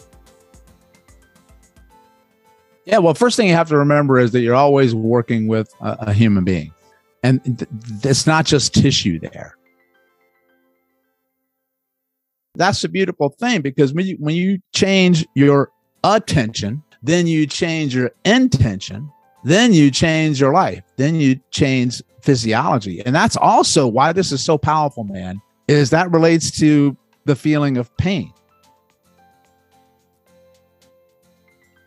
yeah, well, first thing you have to remember is that you're always working with a, a human being. And th- it's not just tissue there that's a beautiful thing because when you, when you change your attention, then you change your intention, then you change your life, then you change physiology. And that's also why this is so powerful, man, is that relates to the feeling of pain.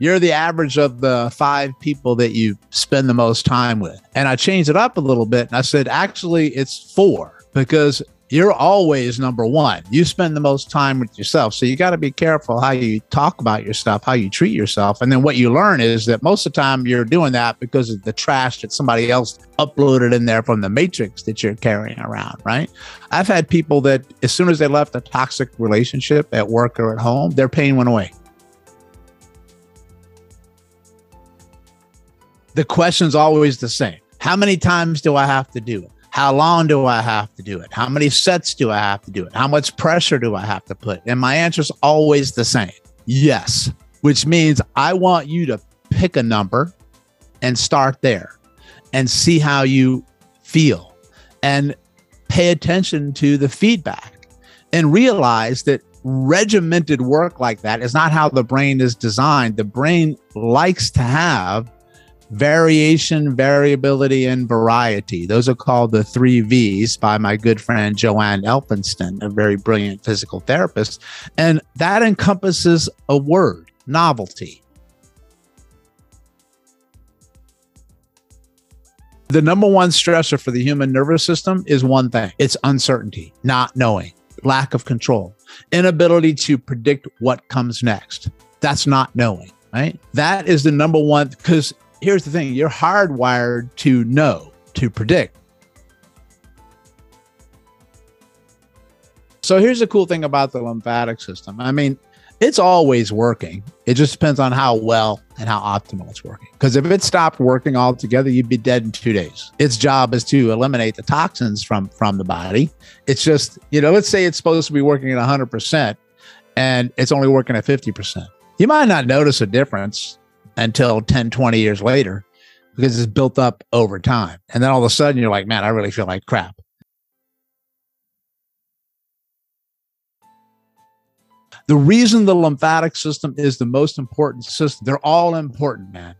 You're the average of the five people that you spend the most time with. And I changed it up a little bit and I said, actually, it's four because you're always number one. You spend the most time with yourself. So you got to be careful how you talk about yourself, how you treat yourself. And then what you learn is that most of the time you're doing that because of the trash that somebody else uploaded in there from the matrix that you're carrying around, right? I've had people that as soon as they left a toxic relationship at work or at home, their pain went away. The question's always the same. How many times do I have to do it? How long do I have to do it? How many sets do I have to do it? How much pressure do I have to put? And my answer is always the same yes, which means I want you to pick a number and start there and see how you feel and pay attention to the feedback and realize that regimented work like that is not how the brain is designed. The brain likes to have variation, variability, and variety. Those are called the three V's by my good friend Joanne Elphinston, a very brilliant physical therapist. And that encompasses a word novelty. The number one stressor for the human nervous system is one thing it's uncertainty, not knowing, lack of control, inability to predict what comes next. That's not knowing, right? That is the number one because here's the thing you're hardwired to know, to predict. So here's the cool thing about the lymphatic system. I mean, it's always working. It just depends on how well and how optimal it's working. Because if it stopped working altogether, you'd be dead in two days. Its job is to eliminate the toxins from from the body. It's just, you know, let's say it's supposed to be working at 100% and it's only working at 50%. You might not notice a difference until 10, 20 years later because it's built up over time. And then all of a sudden you're like, man, I really feel like crap. The reason the lymphatic system is the most important system, they're all important, man.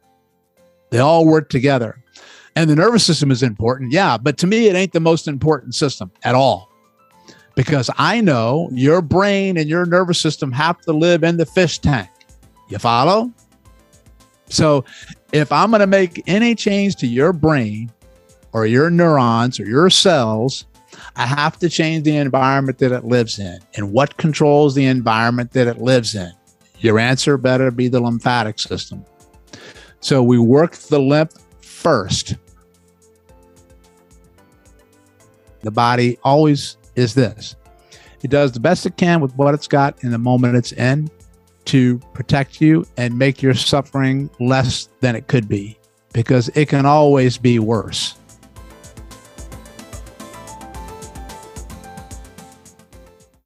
They all work together. And the nervous system is important, yeah, but to me, it ain't the most important system at all. Because I know your brain and your nervous system have to live in the fish tank. You follow? So if I'm going to make any change to your brain or your neurons or your cells, I have to change the environment that it lives in. And what controls the environment that it lives in? Your answer better be the lymphatic system. So we work the lymph first. The body always is this it does the best it can with what it's got in the moment it's in to protect you and make your suffering less than it could be because it can always be worse.